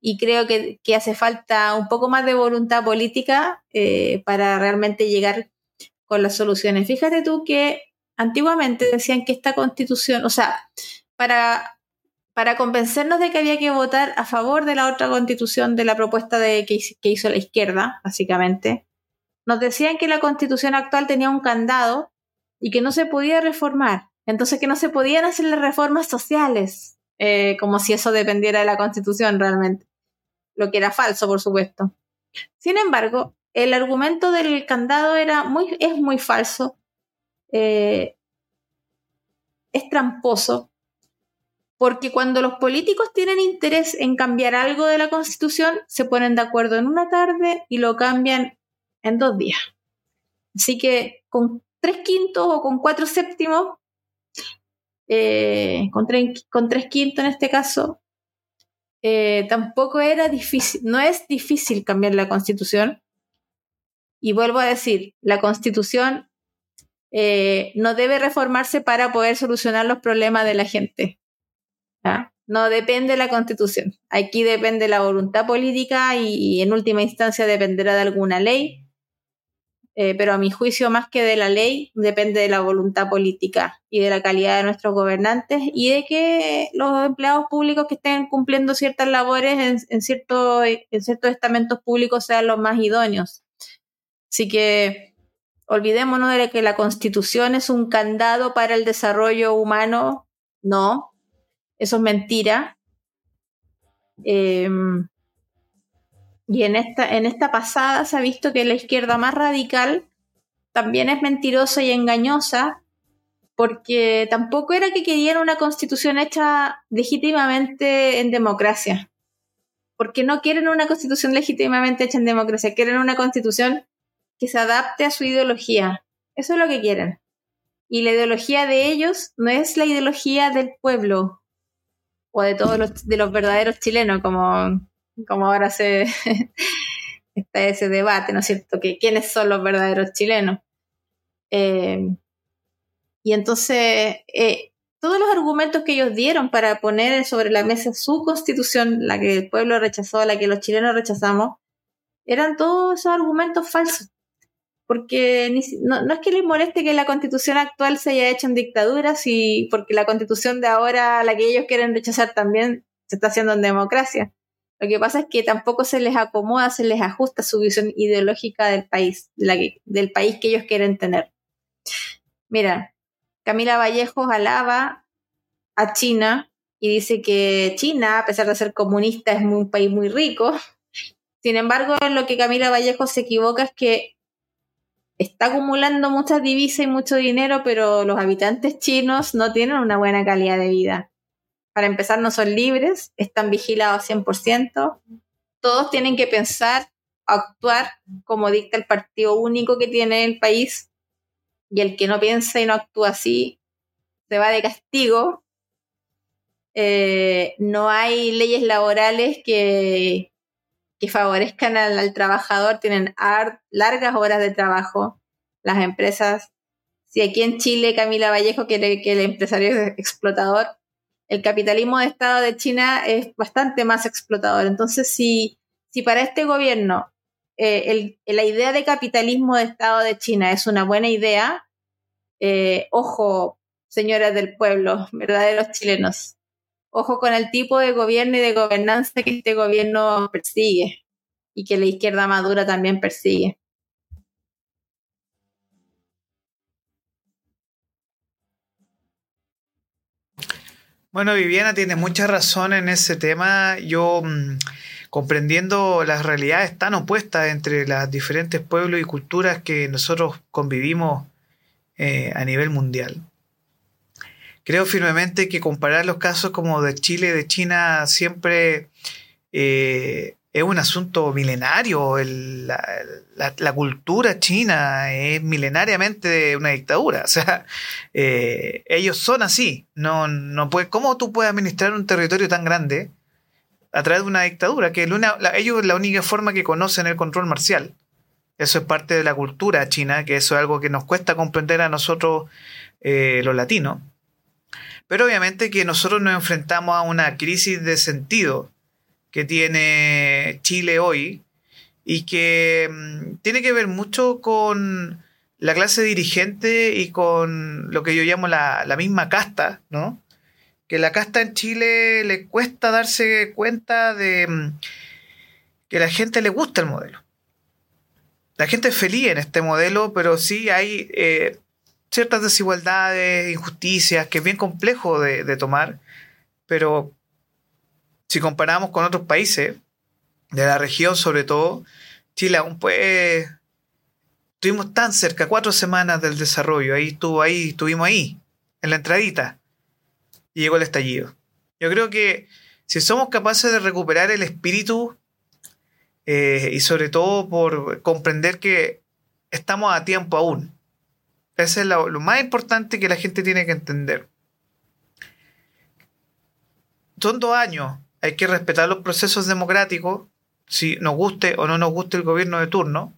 Y creo que, que hace falta un poco más de voluntad política eh, para realmente llegar con las soluciones. Fíjate tú que antiguamente decían que esta constitución, o sea, para, para convencernos de que había que votar a favor de la otra constitución, de la propuesta de, que, que hizo la izquierda, básicamente, nos decían que la constitución actual tenía un candado y que no se podía reformar. Entonces que no se podían hacer las reformas sociales, eh, como si eso dependiera de la constitución realmente. Lo que era falso, por supuesto. Sin embargo, el argumento del candado era muy, es muy falso. Eh, es tramposo. Porque cuando los políticos tienen interés en cambiar algo de la constitución, se ponen de acuerdo en una tarde y lo cambian en dos días. Así que con tres quintos o con cuatro séptimos, eh, con, con, tres quintos en este caso, eh, tampoco era difícil, no es difícil cambiar la constitución. Y vuelvo a decir, la constitución eh, no debe reformarse para poder solucionar los problemas de la gente. No depende de la constitución. Aquí depende la voluntad política y, en última instancia dependerá de alguna ley. Eh, pero a mi juicio, más que de la ley, depende de la voluntad política y de la calidad de nuestros gobernantes y de que los empleados públicos que estén cumpliendo ciertas labores en, en ciertos estamentos públicos sean los más idóneos. Así que olvidémonos de que la constitución es un candado para el desarrollo humano. No, eso es mentira. Em, y en esta, en esta pasada se ha visto que la izquierda más radical también es mentirosa y engañosa, porque tampoco era que querían una constitución hecha legítimamente en democracia. Porque no quieren una constitución legítimamente hecha en democracia, quieren una constitución que se adapte a su ideología. Eso es lo que quieren. Y la ideología de ellos no es la ideología del pueblo, o de todos los, de los verdaderos chilenos, como, como ahora se está ese debate, ¿no es cierto? Que quiénes son los verdaderos chilenos. Eh, y entonces, eh, todos los argumentos que ellos dieron para poner sobre la mesa su constitución, la que el pueblo rechazó, la que los chilenos rechazamos, eran todos esos argumentos falsos porque no, es que les moleste que la constitución actual se haya hecho en dictadura, si, porque la constitución de ahora, la que ellos quieren rechazar también, se está haciendo en democracia. Lo que pasa es que tampoco se les acomoda, se les ajusta su visión ideológica del país, del país que ellos quieren tener. Mira, Camila Vallejos alaba a China y dice que China, a pesar de ser comunista, es un país muy rico. Sin embargo, lo que Camila Vallejos se equivoca es que está acumulando muchas divisas y mucho dinero, pero los habitantes chinos no tienen una buena calidad de vida. Para empezar, no son libres, están vigilados 100%, todos tienen que pensar, actuar como dicta el partido único que tiene el país, y el que no piensa y no actúa así se va de castigo. Eh, no hay leyes laborales que, que favorezcan al, trabajador, tienen largas horas de trabajo. Las empresas, si aquí en Chile Camila Vallejo quiere que el empresario es explotador, el capitalismo de Estado de China es bastante más explotador. Entonces, si, si para este gobierno eh, la idea de capitalismo de Estado de China es una buena idea, eh, ojo, señoras del pueblo, verdaderos chilenos, ojo con el tipo de gobierno y de gobernanza que este gobierno persigue y que la izquierda madura también persigue. Bueno, Viviana tiene mucha razón en ese tema. Yo, mm, comprendiendo las realidades tan opuestas entre los diferentes pueblos y culturas que nosotros convivimos eh, a nivel mundial, creo firmemente que comparar los casos como de Chile y de China siempre eh, es un asunto milenario. la, cultura china es milenariamente una dictadura. O sea, eh, ellos son así. No, no puede, ¿Cómo tú puedes administrar un territorio tan grande a través de una dictadura? Que ellos es la única forma que conocen el control marcial. Eso es parte de la cultura china, que eso es algo que nos cuesta comprender a nosotros eh, los latinos. Pero obviamente que nosotros nos enfrentamos a una crisis de sentido que tiene Chile hoy y que mm, tiene que ver mucho con la clase dirigente y con lo que yo llamo la, misma casta, ¿no? Que la casta en Chile le cuesta darse cuenta de mm, que la gente le gusta el modelo. La gente es feliz en este modelo, pero sí hay eh, ciertas desigualdades, injusticias, que es bien complejo de, tomar, pero si comparamos con otros países de la región, sobre todo, Chile aún pues estuvimos tan cerca, cuatro semanas del desarrollo, ahí estuvo ahí, estuvimos ahí, en la entradita, y llegó el estallido. Yo creo que si somos capaces de recuperar el espíritu eh, y sobre todo por comprender que estamos a tiempo aún. Eso es lo, lo más importante que la gente tiene que entender. Son dos años, hay que respetar los procesos democráticos, si nos guste o no nos guste el gobierno de turno.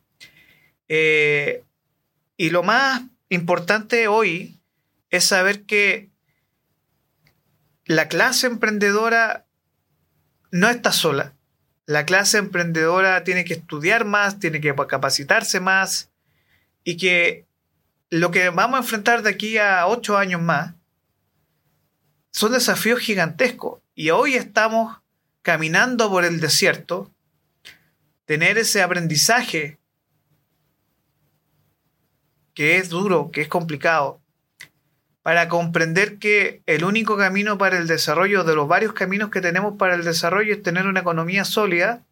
Eh, y lo más importante hoy es saber que la clase emprendedora no está sola. La clase emprendedora tiene que estudiar más, tiene que capacitarse más y que lo que vamos a enfrentar de aquí a ocho años más son desafíos gigantescos. Y hoy estamos caminando por el desierto, tener ese aprendizaje que es duro, que es complicado, para comprender que el único camino para el desarrollo, de los varios caminos que tenemos para el desarrollo, es tener una economía sólida,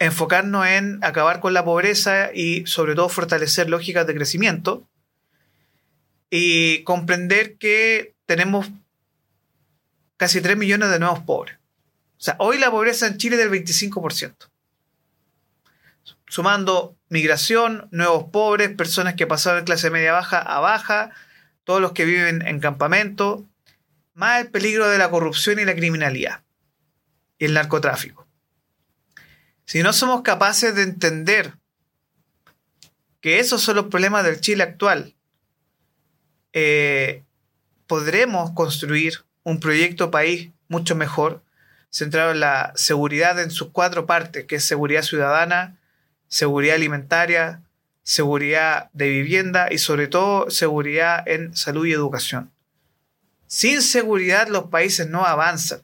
enfocarnos en acabar con la pobreza y sobre todo fortalecer lógicas de crecimiento, y comprender que tenemos casi 3 millones de nuevos pobres. O sea, hoy la pobreza en Chile es del 25%. Sumando migración, nuevos pobres, personas que pasaron de clase media baja a baja, todos los que viven en campamento, más el peligro de la corrupción y la criminalidad y el narcotráfico. Si no somos capaces de entender que esos son los problemas del Chile actual, eh, podremos construir un proyecto país mucho mejor, centrado en la seguridad en sus cuatro partes, que es seguridad ciudadana, seguridad alimentaria, seguridad de vivienda y sobre todo seguridad en salud y educación. Sin seguridad los países no avanzan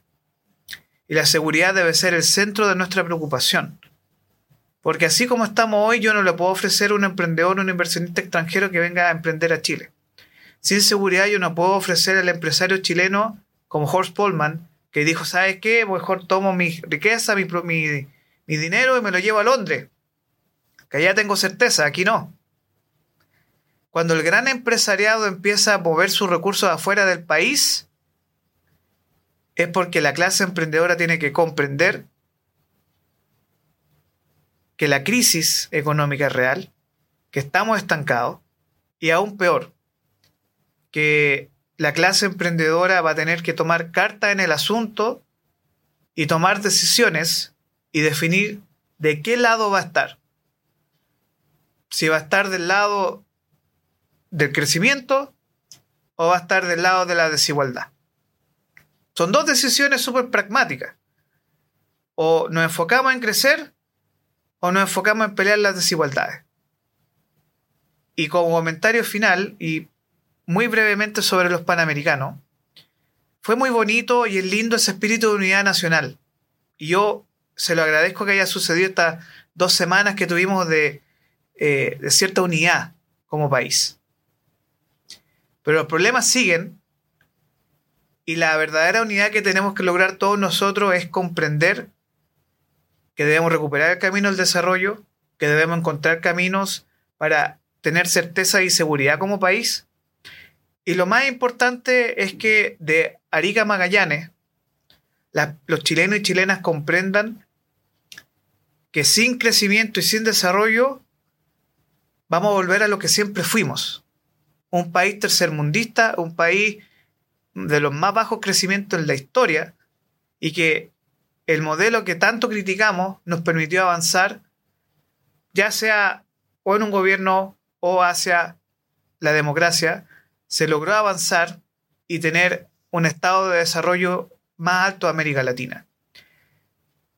y la seguridad debe ser el centro de nuestra preocupación. Porque así como estamos hoy, yo no le puedo ofrecer a un emprendedor, un inversionista extranjero que venga a emprender a Chile. Sin seguridad yo no puedo ofrecer al empresario chileno como Horst Polman, que dijo, ¿sabes qué? Mejor tomo mi riqueza, mi, mi, mi dinero y me lo llevo a Londres. Allá tengo certeza, aquí no. Cuando el gran empresariado empieza a mover sus recursos afuera del país, es porque la clase emprendedora tiene que comprender que la crisis económica es real, que estamos estancados y aún peor, que la clase emprendedora va a tener que tomar carta en el asunto y tomar decisiones y definir de qué lado va a estar. Si va a estar del lado del crecimiento o va a estar del lado de la desigualdad. Son dos decisiones súper pragmáticas. O nos enfocamos en crecer o nos enfocamos en pelear las desigualdades. Y como comentario final, y muy brevemente sobre los Panamericanos. Fue muy bonito y es lindo ese espíritu de unidad nacional. Y yo se lo agradezco que haya sucedido estas dos semanas que tuvimos de, eh, de cierta unidad como país. Pero los problemas siguen y la verdadera unidad que tenemos que lograr todos nosotros es comprender que debemos recuperar el camino del desarrollo, que debemos encontrar caminos para tener certeza y seguridad como país y lo más importante es que de Arica Magallanes, los chilenos y chilenas comprendan que sin crecimiento y sin desarrollo vamos a volver a lo que siempre fuimos. Un país tercermundista, un país de los más bajos crecimientos en la historia y que el modelo que tanto criticamos nos permitió avanzar, ya sea o en un gobierno o hacia la democracia, se logró avanzar y tener un estado de desarrollo más alto de América Latina.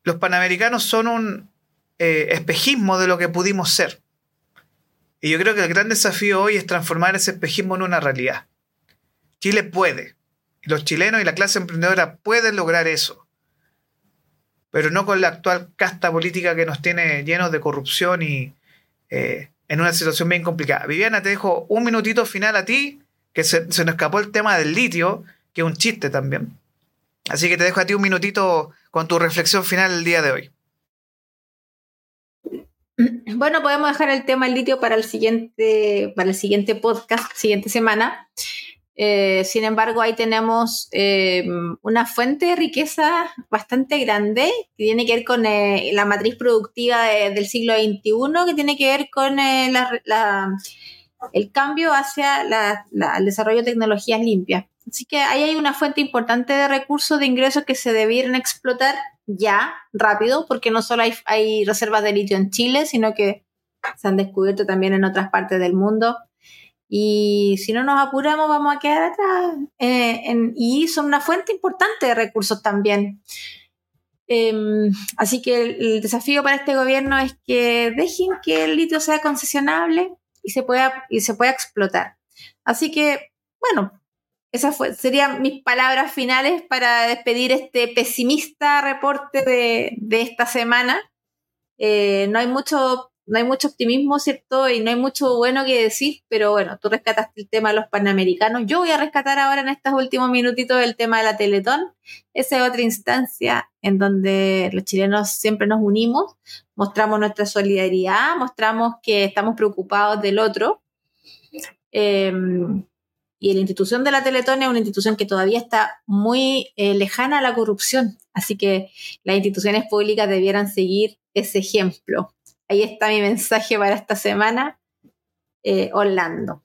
Los panamericanos son un eh, espejismo de lo que pudimos ser. Y yo creo que el gran desafío hoy es transformar ese espejismo en una realidad. Chile puede. Los chilenos y la clase emprendedora pueden lograr eso. Pero no con la actual casta política que nos tiene llenos de corrupción y eh, en una situación bien complicada. Viviana, te dejo un minutito final a ti que se, nos escapó el tema del litio, que es un chiste también. Así que te dejo a ti un minutito con tu reflexión final el día de hoy. Bueno, podemos dejar el tema del litio para el siguiente, para el siguiente podcast, siguiente semana. Eh, sin embargo, ahí tenemos eh, una fuente de riqueza bastante grande que tiene que ver con eh, la matriz productiva de- del siglo XXI, que tiene que ver con el cambio hacia el desarrollo de tecnologías limpias. Así que ahí hay una fuente importante de recursos, de ingresos que se debieran explotar ya, rápido, porque no solo hay, reservas de litio en Chile, sino que se han descubierto también en otras partes del mundo. Y si no nos apuramos, vamos a quedar atrás. Eh, y son una fuente importante de recursos también. Em, así que el, el desafío para este gobierno es que dejen que el litio sea concesionable y se pueda, y se pueda explotar. Así que, bueno, esas fue, serían mis palabras finales para despedir este pesimista reporte de, de esta semana. Eh, no hay mucho no hay mucho optimismo, ¿cierto? Y no hay mucho bueno que decir, pero bueno, tú rescataste el tema de los panamericanos. Yo voy a rescatar ahora en estos últimos minutitos el tema de la Teletón. Esa es otra instancia en donde los chilenos siempre nos unimos, mostramos nuestra solidaridad, mostramos que estamos preocupados del otro. Eh, y la institución de la Teletón es una institución que todavía está muy eh, lejana a la corrupción. Así que las instituciones públicas debieran seguir ese ejemplo. Ahí está mi mensaje para esta semana, eh, Orlando.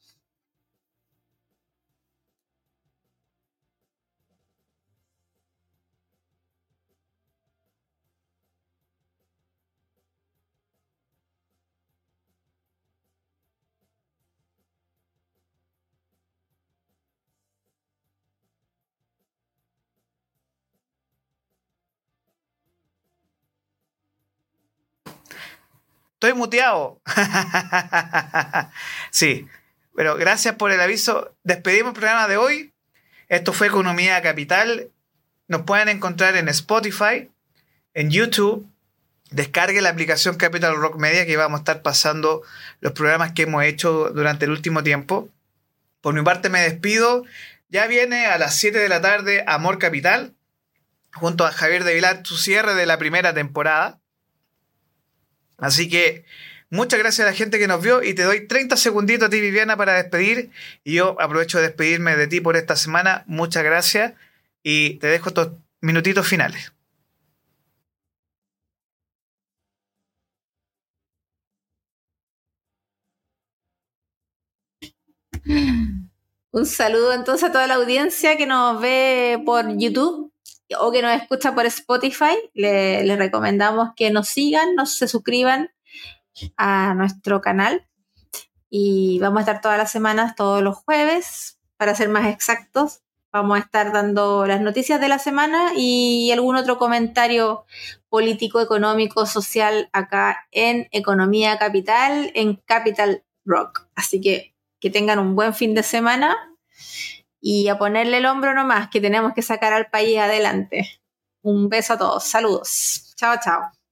Estoy muteado. sí, pero gracias por el aviso. Despedimos el programa de hoy. Esto fue Economía Capital. Nos pueden encontrar en Spotify, en YouTube. Descargue la aplicación Capital Rock Media que vamos a estar pasando los programas que hemos hecho durante el último tiempo. Por mi parte me despido. Ya viene a las 7 de la tarde Amor Capital, junto a Javier de Vilar, su cierre de la primera temporada. Así que muchas gracias a la gente que nos vio y te doy 30 segunditos a ti, Viviana, para despedir. Y yo aprovecho de despedirme de ti por esta semana. Muchas gracias y te dejo estos minutitos finales. Un saludo entonces a toda la audiencia que nos ve por YouTube o que nos escucha por Spotify. Le- les recomendamos que nos sigan, nos se suscriban a nuestro canal. Y vamos a estar todas las semanas, todos los jueves, para ser más exactos. Vamos a estar dando las noticias de la semana y algún otro comentario político, económico, social acá en Economía Capital, en Capital Rock. Así que que tengan un buen fin de semana y a ponerle el hombro nomás, que tenemos que sacar al país adelante. Un beso a todos, saludos. Chao, chao.